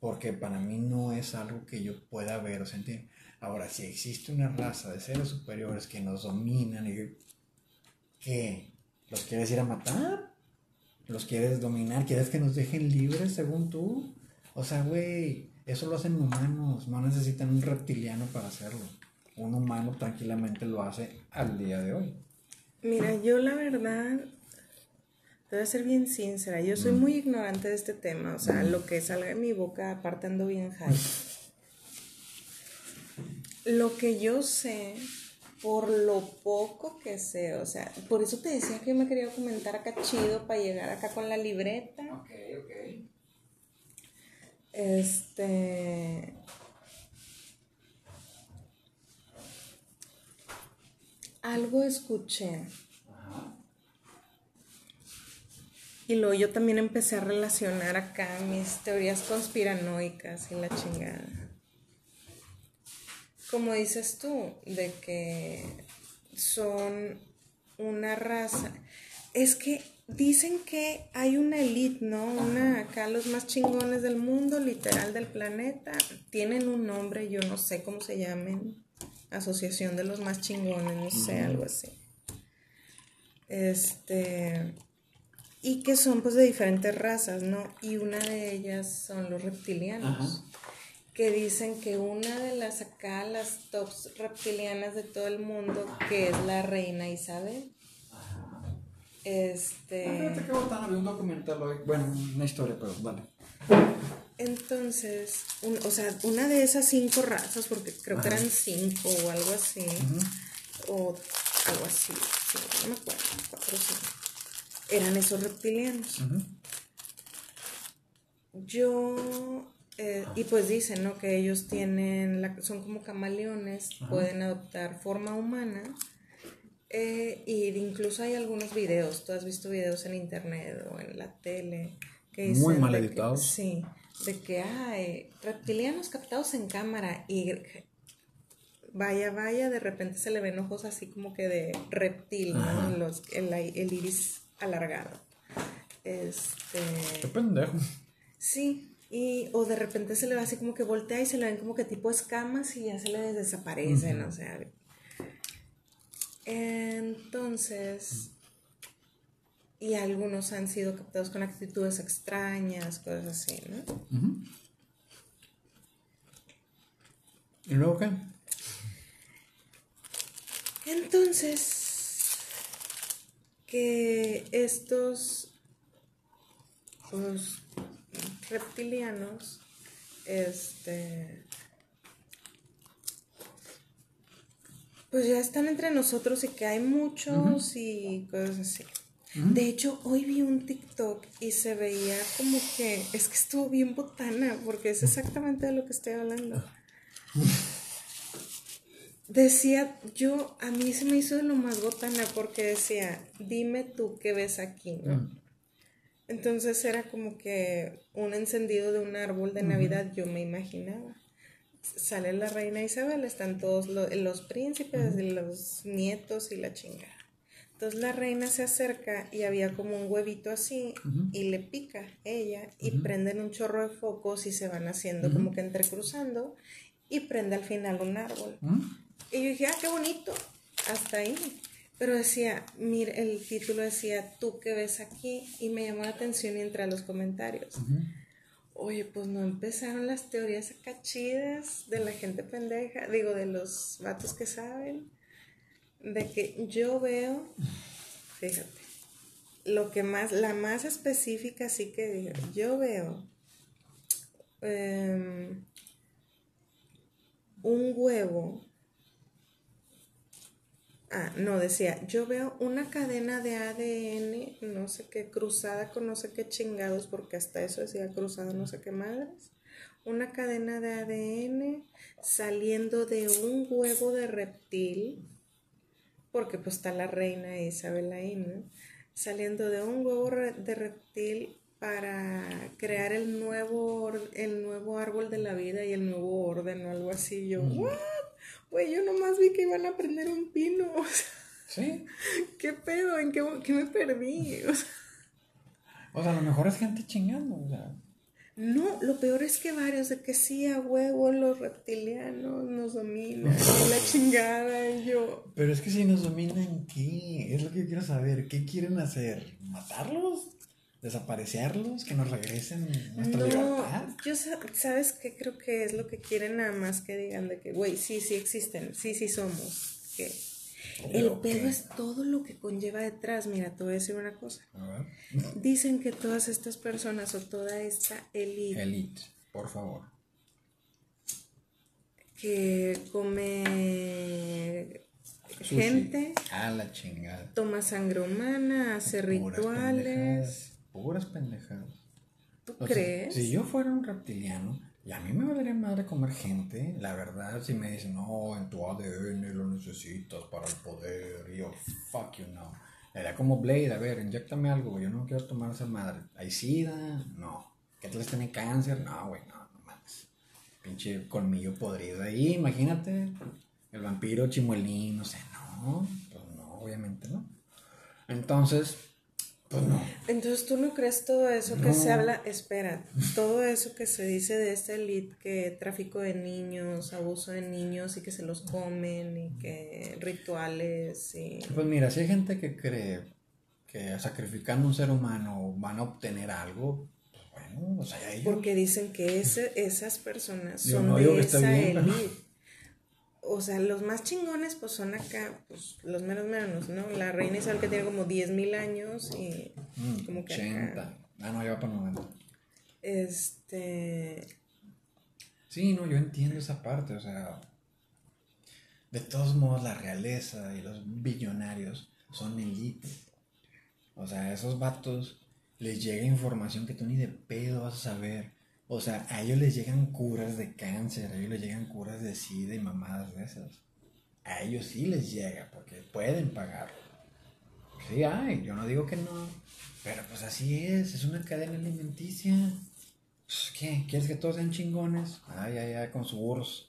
porque para mí no es algo que yo pueda ver o sentir. Ahora, si existe una raza de seres superiores que nos dominan y ¿qué? ¿Los quieres ir a matar? ¿Los quieres dominar? ¿Quieres que nos dejen libres según tú? O sea, güey, eso lo hacen humanos, no necesitan un reptiliano para hacerlo. Un humano tranquilamente lo hace al día de hoy. Mira, yo la verdad, te voy a ser bien sincera, yo soy muy ignorante de este tema, o sea, lo que salga de mi boca, aparte ando bien high. Lo que yo sé, por lo poco que sé, o sea, por eso te decía que me quería comentar acá chido para llegar acá con la libreta. Ok, ok. Este. Algo escuché. Y luego yo también empecé a relacionar acá mis teorías conspiranoicas y la chingada. Como dices tú, de que son una raza. Es que dicen que hay una elite, ¿no? Una acá los más chingones del mundo, literal del planeta. Tienen un nombre, yo no sé cómo se llamen. Asociación de los más chingones, no sé, algo así. Este. Y que son pues de diferentes razas, ¿no? Y una de ellas son los reptilianos. Ajá. Que dicen que una de las acá, las tops reptilianas de todo el mundo, que es la reina Isabel. Este. Ah, Fíjate un documental hoy. Bueno, una historia, pero vale. Entonces, un- o sea, una de esas cinco razas, porque creo que eran cinco o algo así, o algo así, sí, no me acuerdo, cuatro o cinco, eran esos reptilianos. Yo, eh, y pues dicen, ¿no? Que ellos tienen, la- son como camaleones, pueden adoptar forma humana. eh, y incluso hay algunos videos, tú has visto videos en internet o en la tele. Que Muy dicen mal de que- editados. sí, de que hay reptilianos captados en cámara y vaya, vaya, de repente se le ven ojos así como que de reptil, ¿no? Ajá. Los, el, el iris alargado. Este. Qué pendejo. Sí, y o de repente se le va así como que voltea y se le ven como que tipo escamas y ya se le desaparecen, o sea. Entonces, y algunos han sido captados con actitudes extrañas, cosas así, ¿no? ¿Y luego qué? Entonces, que estos pues, reptilianos, este, pues ya están entre nosotros y que hay muchos y cosas así. De hecho, hoy vi un TikTok y se veía como que, es que estuvo bien botana, porque es exactamente de lo que estoy hablando. Decía, yo, a mí se me hizo de lo más botana porque decía, dime tú qué ves aquí, ¿no? Entonces era como que un encendido de un árbol de Navidad, yo me imaginaba. Sale la reina Isabel, están todos lo- los príncipes los nietos y la chingada. Entonces la reina se acerca y había como un huevito así y le pica ella y prenden un chorro de focos y se van haciendo como que entrecruzando y prende al final un árbol. Y yo dije, ah, qué bonito, hasta ahí. Pero decía, mira, el título decía, tú qué ves aquí, y me llamó la atención y entré a los comentarios. Oye, pues no empezaron las teorías acá chidas de la gente pendeja, digo, de los vatos que saben, de que yo veo, fíjate, lo que más, la más específica sí que digo, yo veo em, un huevo Ah, no, decía, yo veo una cadena de ADN, no sé qué, cruzada con no sé qué chingados, porque hasta eso decía cruzada no sé qué madres. Una cadena de ADN saliendo de un huevo de reptil, porque pues está la reina Isabel ahí, ¿no? Saliendo de un huevo de reptil para crear el nuevo, el nuevo árbol de la vida y el nuevo orden o algo así. Yo, ¿what? Güey, yo nomás vi que iban a prender un pino. O sea, Sí. ¿qué pedo? ¿En qué, qué me perdí? O sea, O sea, a lo mejor es gente chingando. O sea, No, lo peor es que varios de que sí, a huevo, los reptilianos nos dominan, la chingada, y yo. Pero es que si nos dominan, ¿qué? Es lo que yo quiero saber. ¿Qué quieren hacer? ¿Matarlos? ¿Desaparecerlos? ¿Que nos regresen nuestra No, libertad? yo, sa- ¿sabes qué? Creo que es lo que quieren nada más que digan de que, güey, sí, sí existen, sí, sí somos. Que el pedo es todo lo que conlleva detrás. Mira, te voy a decir una cosa. A ver. Dicen que todas estas personas o toda esta élite Elite, por favor. que come Sushi. gente, A la chingada. toma sangre humana, hace Puras rituales. pendejadas, Puras pendejadas. ¿Tú O sea, crees? si yo fuera un reptiliano, y a mí me valdría madre comer gente, la verdad, si me dicen, no, en tu ADN lo necesitas para el poder, y yo, fuck you, no. Era como Blade, a ver, inyectame algo, yo no quiero tomar esa madre. ¿Hay sida? No. ¿Qué tal tiene cáncer? No, güey, no, no mames. Pinche colmillo podrido ahí, imagínate. El vampiro chimuelín, no sé, no, pues no, obviamente no. Entonces, pues no. Entonces tú no crees todo eso que se habla, espera, todo eso que se dice de esta elite, que tráfico de niños, abuso de niños y que se los comen y que rituales y... Pues mira, si hay gente que cree que sacrificando un ser humano van a obtener algo, pues bueno, o sea, ellos. Porque dicen que ese, esas personas Yo son no de esa bien, pero-. O sea, los más chingones pues son acá, pues los menos menos, ¿no? La reina Isabel que tiene como 10.000 años y Mm, como que 80. acá. Ah, no, ya va para 90. Este... Sí, no, yo entiendo esa parte, o sea. De todos modos, la realeza y los billonarios son elite. O sea, a esos vatos les llega información que tú ni de pedo vas a saber. O sea, a ellos les llegan curas de cáncer, a ellos les llegan curas de sida y mamadas de esas. A ellos sí les llega, porque pueden pagarlo. Sí hay, yo no digo que no. Pero pues así es, es una cadena alimenticia. Pues, ¿Qué? ¿Quieres que todos sean chingones? Ay, ay, ay, con su burros.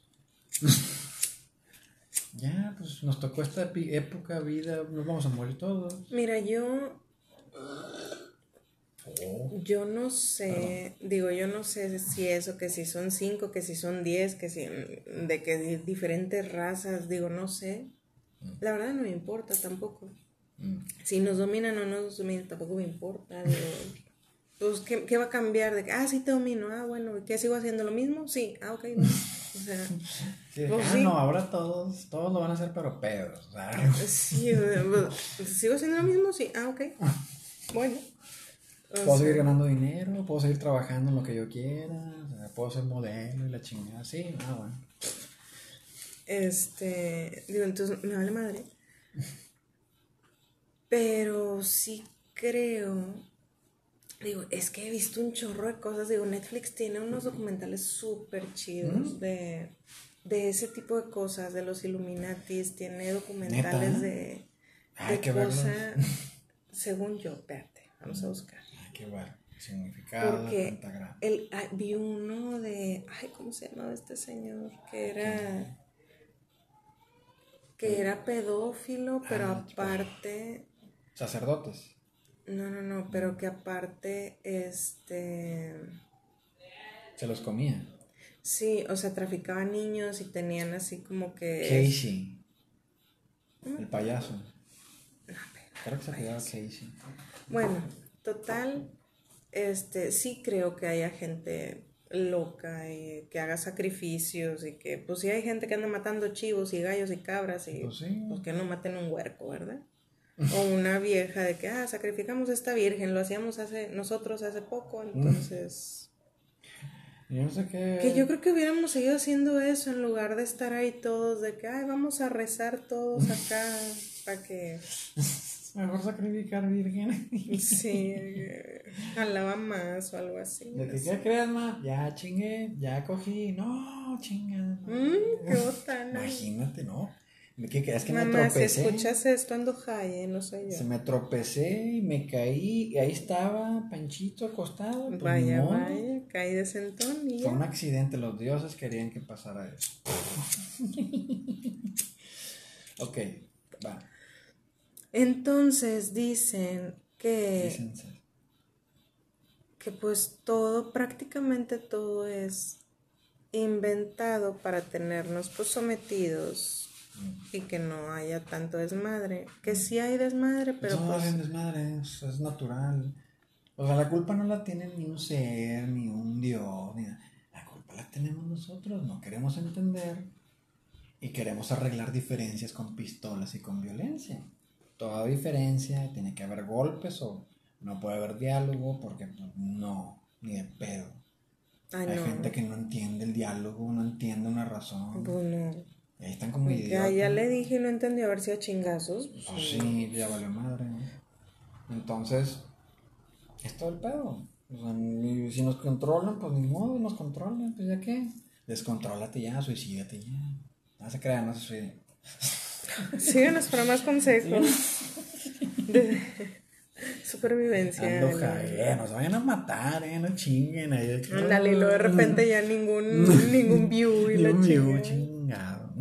ya, pues nos tocó esta época, vida, nos vamos a morir todos. Mira, yo. Yo no sé, digo, yo no sé si eso, que si son cinco, que si son diez, que si de que di- diferentes razas, digo, no sé. La verdad no me importa tampoco. Mm. Si nos dominan o no nos dominan, tampoco me importa. digo, pues, ¿qué, qué va a cambiar? De que, ah, sí te domino, ah, bueno, ¿qué sigo haciendo lo mismo? Sí, ah, ok, no. O sea, Sí, Pues ah, sí. no, ahora todos, todos lo van a hacer, pero pedos. sí, pues, ¿sigo haciendo lo mismo? Sí, ah, ok. Bueno. Puedo seguir ganando dinero, puedo seguir trabajando en lo que yo quiera, puedo ser modelo y la chingada. Sí, ah, bueno. Este, digo, entonces me vale madre. Pero sí creo, digo, es que he visto un chorro de cosas, digo, Netflix tiene unos documentales súper chidos de, de ese tipo de cosas, de los Illuminatis, tiene documentales ¿Neta? de, de verlos. cosas, según yo, espérate, vamos a buscar. Qué. Significado, Porque pentagrama. el, ah, vi uno de, ay, ¿cómo se llamaba este señor? Que era, que era pedófilo, pero Ah, aparte, Sacerdotes. no, no, no, pero que aparte, este, Se los comía. sí, o sea, traficaba niños y tenían así como que... Casey. Mm. El payaso. No, pero- Creo que se llamaba Casey. Bueno, total, este, sí creo que haya gente loca y que haga sacrificios y que, pues sí hay gente que anda matando chivos y gallos y cabras y Pues sí. pues que no maten un huerco, ¿verdad? O una vieja de que, ah, sacrificamos a esta virgen, lo hacíamos hace, nosotros hace poco, entonces... Yo no sé qué. Que yo creo que hubiéramos seguido haciendo eso en lugar de estar ahí todos de que, ay, vamos a rezar todos acá para que... Mejor sacrificar virgen. Sí, eh, jalaba más o algo así. ¿De no qué creas, ma? Ya chingué, ya cogí. No, chingada. Mm, qué botana. Imagínate, ¿no? ¿De qué creas que me Mamá, si tropecé? escuchas esto ando high, ¿eh? no soy yo. Se me tropecé y me caí. Y ahí estaba Panchito acostado. pues, vaya, vaya, caí de sentón y Fue un accidente, los dioses querían que pasara eso. ok, va. Entonces dicen que, que pues todo, prácticamente todo es inventado para tenernos pues sometidos y que no haya tanto desmadre. Que sí hay desmadre, pero no, pues... hay desmadre, es, es natural. O sea, la culpa no la tiene ni un ser, ni un dios, ni nada. La culpa la tenemos nosotros, no queremos entender y queremos arreglar diferencias con pistolas y con violencia. Toda diferencia tiene que haber golpes o no puede haber diálogo porque pues, no, ni de pedo. Ay, Hay no. gente que no entiende el diálogo, no entiende una razón. No. Y ahí están como Ya, idiotas. ya le dije y no entendió a ver si a chingazos. pues, Pues sí, ya valió madre. ¿no? Entonces, es todo el pedo. O sea, si nos controlan, pues ni modo, nos controlan, pues ya qué. Descontrólate ya, suicídate ya. No se crean, no se suiciden. Síganos para más consejos de supervivencia. Ando jae, nos vayan a matar, eh, no chinguen. ahí. Ándale, y luego de repente ya ningún, ningún view y la chingada. chingado.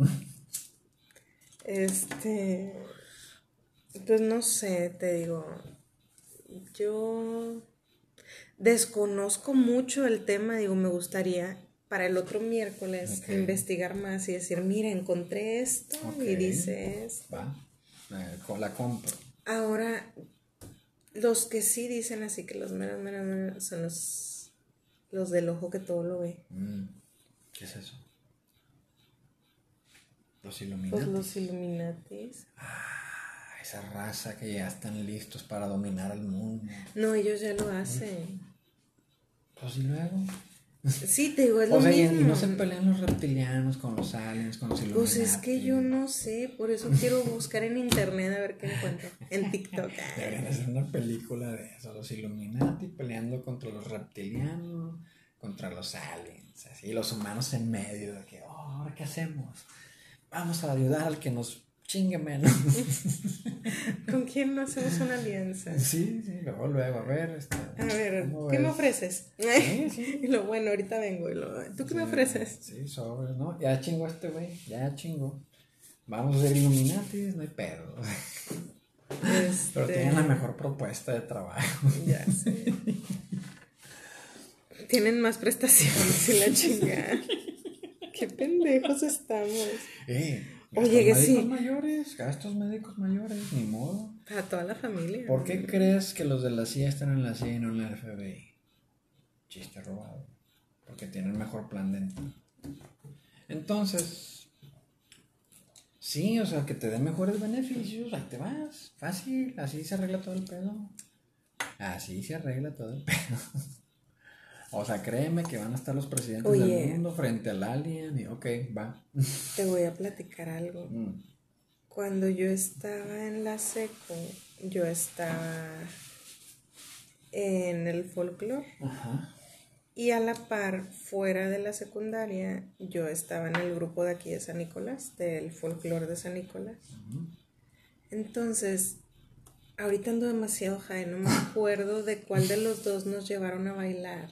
Este, pues no sé, te digo, yo desconozco mucho el tema, digo, me gustaría para el otro miércoles investigar más y decir, mira, encontré esto y Ok. dice esto. Va, eh, con la compro. Ahora, los que sí dicen así que los meros, meros, meros son los, los del ojo que todo lo ve. Mm, ¿Qué es eso? Los Illuminati. Pues los Illuminatis. Ah, esa raza que ya están listos para dominar el mundo. No, ellos ya lo hacen. Pues y luego. Sí, te digo, es O lo sea, y, y mismo. no se pelean los reptilianos con los aliens, con los. Pues es que yo no sé, por eso quiero buscar en internet a ver qué encuentro. En TikTok. Deberían hacer una película de eso, los Illuminati peleando contra los reptilianos, contra los aliens, así, y los humanos en medio de que, oh, ahora qué hacemos? Vamos a ayudar al que nos chingue menos. ¿Con quién no hacemos una alianza? sí, sí, luego, luego, a ver, este, A ver, ¿cómo ¿qué me ofreces? Sí, sí. Y lo bueno, ahorita vengo. Y lo, ¿Tú qué me ofreces? Sí, sobre, ¿no? Ya chingó este güey, ya chingó. Vamos a ser Illuminati, no hay pedo. Pero Este, tienen la mejor propuesta de trabajo. Ya sé. Tienen más prestaciones y la chingada. Qué pendejos estamos. Eh, Oye, que sí. médicos mayores, gastos médicos mayores, ni modo. Para toda la familia. ¿Por qué crees que los de la CIA están en la CIA y no en la FBI? Chiste robado. Porque tienen mejor plan dentro. Entonces, sí, o sea, que te den mejores beneficios, ahí te vas. Fácil, así se arregla todo el pedo. Así se arregla todo el pedo. O sea, créeme que van a estar los presidentes Oye. del mundo frente al alien y ok, va. Te voy a platicar algo. Mm. Cuando yo estaba en la seco, yo estaba en el folclore. Ajá. Y a la par, fuera de la secundaria, yo estaba en el grupo de aquí de San Nicolás, del folclore de San Nicolás. Entonces, ahorita ando demasiado high, no me acuerdo de cuál de los dos nos llevaron a bailar.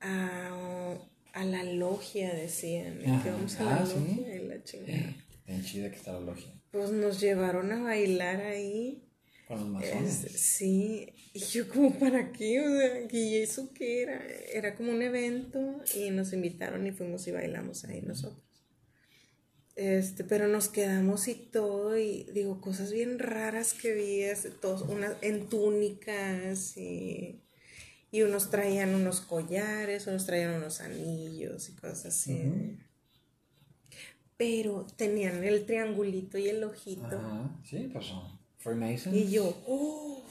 A, a la logia, decían. que Ajá. vamos a la Ah, ¿sí? logia y la chingada. En chida que está la logia. Pues nos llevaron a bailar ahí. Con los masones. Es- sí, y yo como para qué, o sea, ¿y eso qué era? Era como un evento y nos invitaron y fuimos y bailamos ahí nosotros. Este, pero nos quedamos y todo, y digo, cosas bien raras que vi, este, todos unas en túnicas y, y unos traían unos collares, unos traían unos anillos y cosas así. Pero tenían el triangulito y el ojito. Ajá. Sí, pues son Freemasons. Y yo, oh,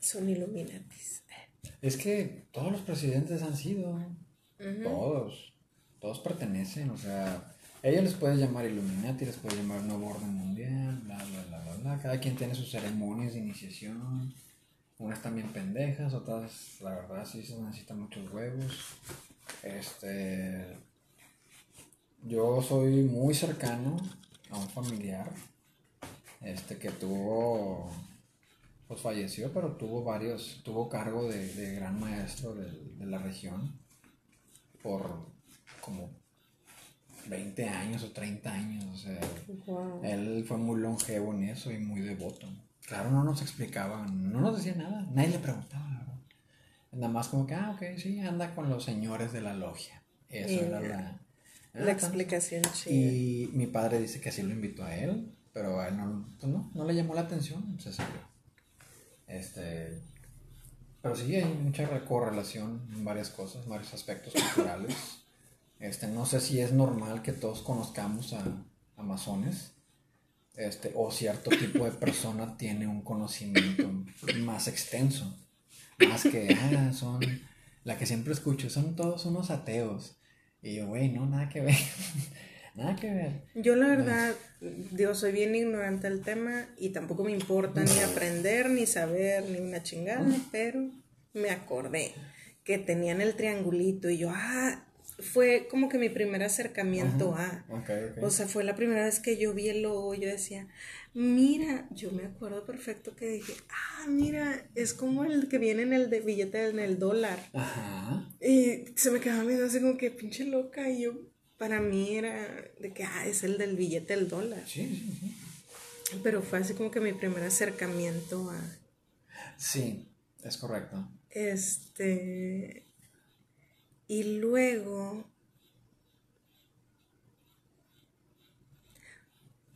son Illuminatis. Es que todos los presidentes han sido. Todos. Todos pertenecen. O sea, ellos les pueden llamar Illuminati, les pueden llamar Nuevo Orden Mundial, bla, bla, bla, bla, bla. Cada quien tiene sus ceremonias de iniciación. Unas también pendejas, otras, la verdad, sí se necesitan muchos huevos. Este. Yo soy muy cercano a un familiar. Este que tuvo. Pues falleció, pero tuvo varios. Tuvo cargo de, de gran maestro del- de, la región. Por como 20 años o 30 años. O sea, Wow. él fue muy longevo en eso y muy devoto. Claro, no nos explicaban, no nos decía nada, nadie le preguntaba, la verdad. Nada más como que, ah, ok, sí, anda con los señores de la logia. Eso era la, la explicación chida. Y mi padre dice que así lo invitó a él, pero a él no, pues no, no le llamó la atención, se salió. Este, pero sí hay mucha correlación en varias cosas, varios aspectos culturales. Este, no sé si es normal que todos conozcamos a amazones, este, o cierto tipo de persona tiene un conocimiento más extenso, más que, ah, son, la que siempre escucho, son todos unos ateos. Y yo, güey, no, nada que ver. nada que ver. Yo la verdad, digo, soy bien ignorante del tema y tampoco me importa ni aprender, ni saber, ni una chingada, pero me acordé que tenían el triangulito y yo, ah, fue como que mi primer acercamiento a. O sea, fue la primera vez que yo vi el logo, yo decía, mira, yo me acuerdo perfecto que dije, ah, mira, es como el que viene en el de billete en el dólar. Ajá. Y se me quedaba viendo así como que pinche loca y yo, para mí era de que, ah, es el del billete del dólar. Sí, sí, sí. Pero fue así como que mi primer acercamiento a... Sí, es correcto. Este... Y luego,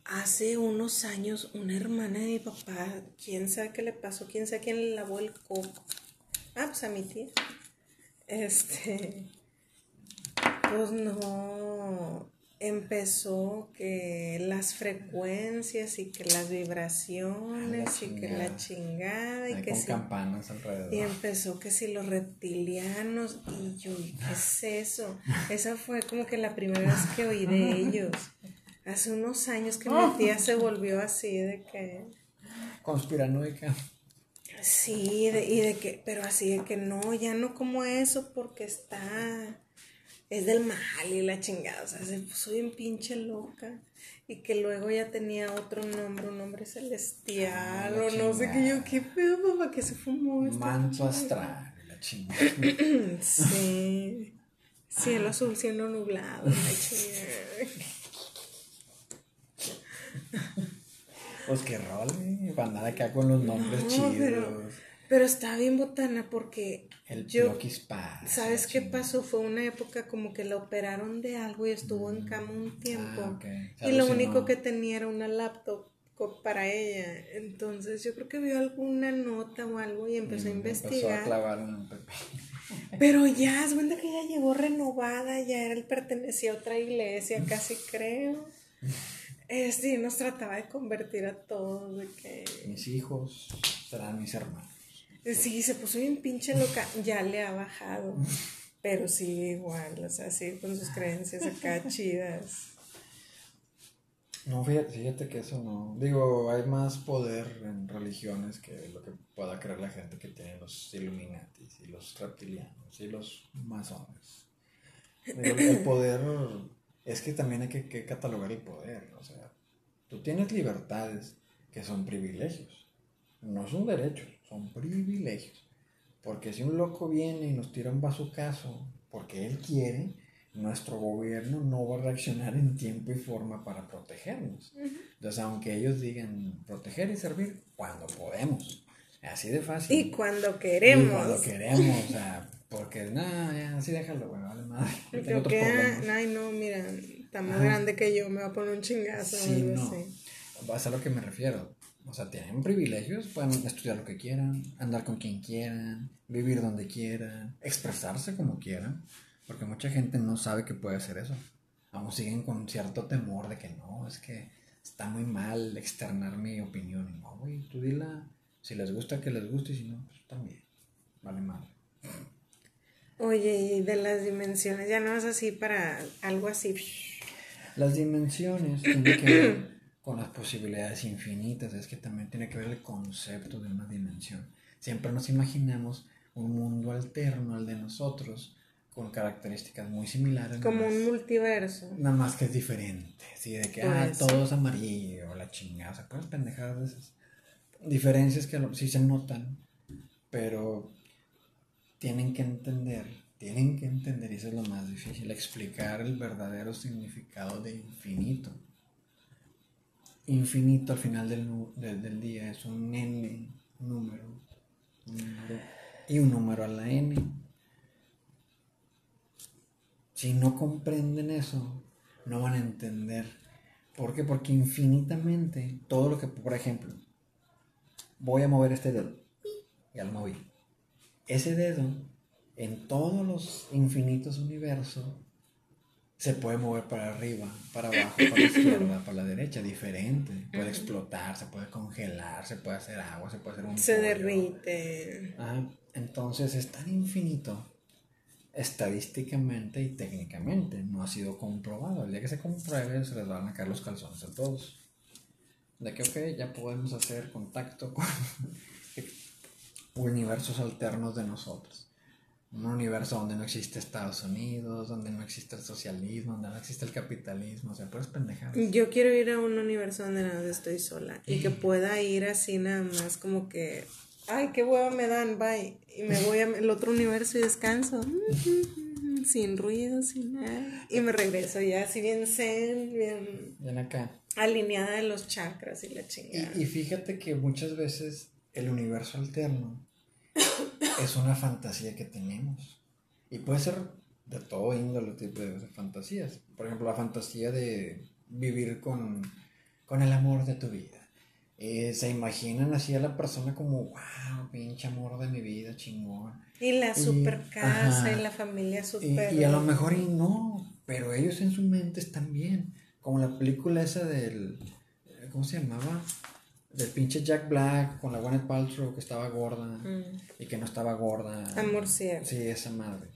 hace unos años, una hermana de mi papá, quién sabe qué le pasó, quién sabe quién le lavó el coco. Ah, pues a mi tía. Este, pues no, empezó que las frecuencias y que las vibraciones y que la chingada y que con campanas alrededor. Y empezó que si los reptilianos y yo, ¿qué es eso? Esa fue como que la primera vez que oí de ellos. Hace unos años que mi tía se volvió así de que... Conspiranoica. Sí, y de que, pero así de que no, ya no como eso porque está es del mal y la chingada, o sea, se puso bien pinche loca. Y que luego ya tenía otro nombre, un nombre celestial, ah, o no sé qué yo, qué pedo, papá, que se fumó. Manto astral, la chingada. sí. Cielo azul, cielo nublado, la chingada. Pues qué rol, eh, para nada acá con los nombres chidos. Pero está bien botana porque el yo, ¿sabes qué pasó? Fue una época como que la operaron de algo y estuvo en cama un tiempo. Ah, y lo único que tenía era una laptop para ella. Entonces yo creo que vio alguna nota o algo y empezó a investigar. Empezó a clavar un Pero ya, es cuenta que ya llegó renovada, ya era, pertenecía a otra iglesia, casi creo. Sí, nos trataba de convertir a todos. De que... Mis hijos serán mis hermanos. Sí, se puso bien pinche loca. Ya le ha bajado. Pero sí, igual, o sea, sí, con sus creencias acá chidas. No, fíjate, fíjate que eso no. Digo, hay más poder en religiones que lo que pueda creer la gente que tiene los Illuminatis y los reptilianos y los masones. el poder es que también hay que, que catalogar el poder. O sea, tú tienes libertades que son privilegios, no son derechos son privilegios. Porque si un loco viene y nos tira un bazucazo porque él quiere, nuestro gobierno no va a reaccionar en tiempo y forma para protegernos. Entonces, aunque ellos digan proteger y servir, cuando podemos. Así de fácil. Y cuando queremos. Y cuando queremos, o sea, porque nada, así déjalo, bueno, vale madre. Que, ay, no, mira, está más grande que yo, me va a poner un chingazo. Sí, no. Así. a lo que me refiero. O sea, tienen privilegios, pueden estudiar lo que quieran, andar con quien quieran, vivir donde quieran, expresarse como quieran, porque mucha gente no sabe que puede hacer eso. Aún siguen con cierto temor de que no, es que está muy mal externar mi opinión. no, güey, tú dila, si les gusta que les guste y si no, pues también, vale mal. Oye, y de las dimensiones, ya no es así para algo así. Las dimensiones tienen que con las posibilidades infinitas, es que también tiene que ver el concepto de una dimensión. Siempre nos imaginamos un mundo alterno al de nosotros, con características muy similares. Como un multiverso. Nada más que es diferente, ¿sí? De que, ah, todo es amarillo, la chingada, o sea, pueden pendejadas de esas. Diferencias que sí se notan, pero tienen que entender, tienen que entender, y eso es lo más difícil, explicar el verdadero significado de infinito infinito al final del, del, día es un n número, un y un número a la n. Si no comprenden eso, no van a entender. ¿Por qué? Porque infinitamente todo lo que, por ejemplo, voy a mover este dedo. Ya lo moví. Ese dedo, en todos los infinitos universos, se puede mover para arriba, para abajo, para la izquierda, para la derecha, diferente. Puede explotar, se puede congelar, se puede hacer agua, se puede hacer un Se pollo. derrite. Ajá. Entonces es tan infinito estadísticamente y técnicamente. No ha sido comprobado. El día que se compruebe se les van a caer los calzones a todos. De que, ok, ya podemos hacer contacto con universos alternos de nosotros. Un universo donde no existe Estados Unidos, donde no existe el socialismo, donde no existe el capitalismo, o sea, puedes pendejar. Yo quiero ir a un universo donde nada más estoy sola y que pueda ir así nada más como que, ay, qué hueva me dan, bye. Y me voy al otro universo y descanso. Sin ruido, sin nada. Y me regreso ya así bien zen, bien Ven acá. alineada de los chakras y la chingada. Y, y fíjate que muchas veces el universo alterno es una fantasía que tenemos. Y puede ser de todo índole tipo de fantasías. Por ejemplo, la fantasía de vivir con, con el amor de tu vida. Eh, se imaginan así a la persona como, wow, pinche amor de mi vida, chingón. Y la super casa ajá. y la familia Y, super. y a lo mejor y no, pero ellos en su mente están bien. Como la película esa del, ¿cómo se llamaba? Del pinche Jack Black con la Gwyneth Paltrow que estaba gorda Mm. y que no estaba gorda. Amor ciego. Sí, esa madre.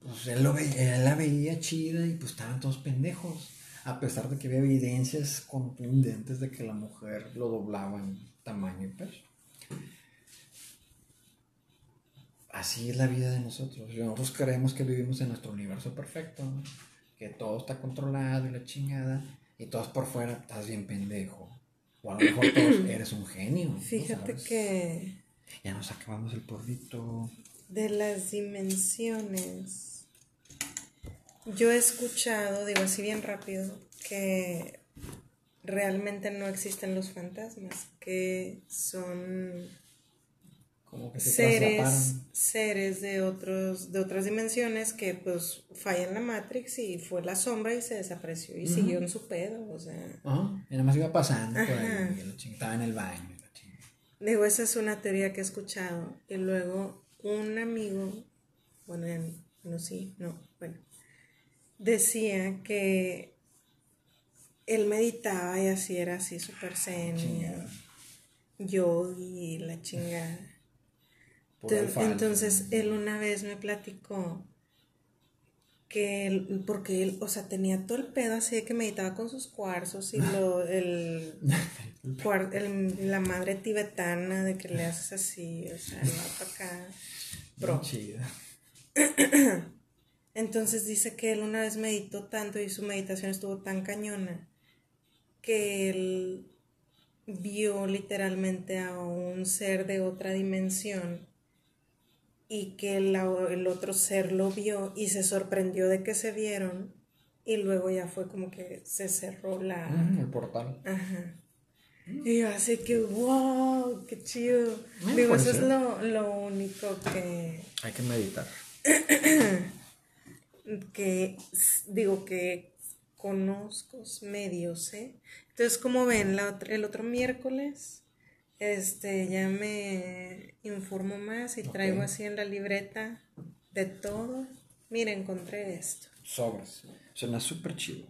Pues él, lo veía, él la veía chida y pues estaban todos pendejos. A pesar de que había evidencias contundentes de que la mujer lo doblaba en tamaño y peso. Así es la vida de nosotros. Nosotros creemos que vivimos en nuestro universo perfecto, ¿no? que todo está controlado y la chingada, y todos por fuera estás bien pendejo. O a lo mejor todos eres un genio. ¿no Fíjate sabes? que Ya nos acabamos el porrito. de las dimensiones, yo he escuchado, digo así bien rápido, que realmente no existen los fantasmas, que son Como que se seres, seres de otros, de otras dimensiones que pues fallan la Matrix y fue la sombra y se desapareció y siguió en su pedo, o sea. Y nada más iba pasando por ahí. y la ching- Estaba en el baño. y la ching- Digo, esa es una teoría que he escuchado. Y luego un amigo, bueno, en- no, sí, no, bueno, decía que él meditaba y así era así súper zen, Chingada. yogi, la chingada. Entonces él una vez me platicó que él, porque él, o sea, tenía todo el pedo así de que meditaba con sus cuarzos y lo, el, el- la madre tibetana de que le haces así, o sea, va para acá. Chida. Entonces dice que él una vez meditó tanto y su meditación estuvo tan cañona que él vio literalmente a un ser de otra dimensión y que la- el otro ser lo vio y se sorprendió de que se vieron y luego ya fue como que se cerró la... Ujú, el portal. Ajá. Y yo así que, wow, qué chido. Mm, Digo, puede eso es lo, lo único que, Hay que meditar. que digo que conozco medio sé. Entonces, como ven, la otra- el otro miércoles este ya me informo más y traigo así en la libreta de todo. Mira, encontré esto. Sobres. Suena súper chido.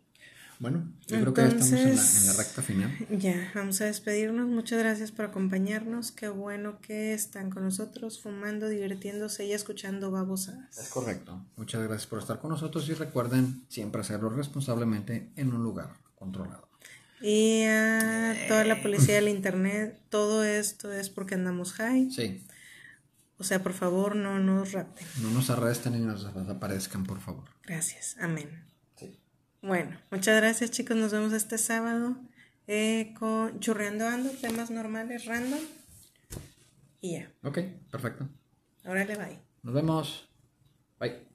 Bueno, yo creo que ya estamos en la, en la recta final. Ya, vamos a despedirnos. Muchas gracias por acompañarnos. Qué bueno que están con nosotros, fumando, divirtiéndose y escuchando Es babosadas. correcto. Muchas gracias por estar con nosotros y recuerden siempre hacerlo responsablemente en un lugar controlado. Y a toda la policía del internet, todo esto es porque andamos high. Sí, O sea, por favor, no nos rapten. no nos arresten y nos desaparezcan, por favor. Gracias. Amén. Sí. Bueno, muchas gracias chicos. Nos vemos este sábado eh, con Churreando Ando, temas normales, random. Y ya. Ok, perfecto. Ahora le bye. Nos vemos. Bye.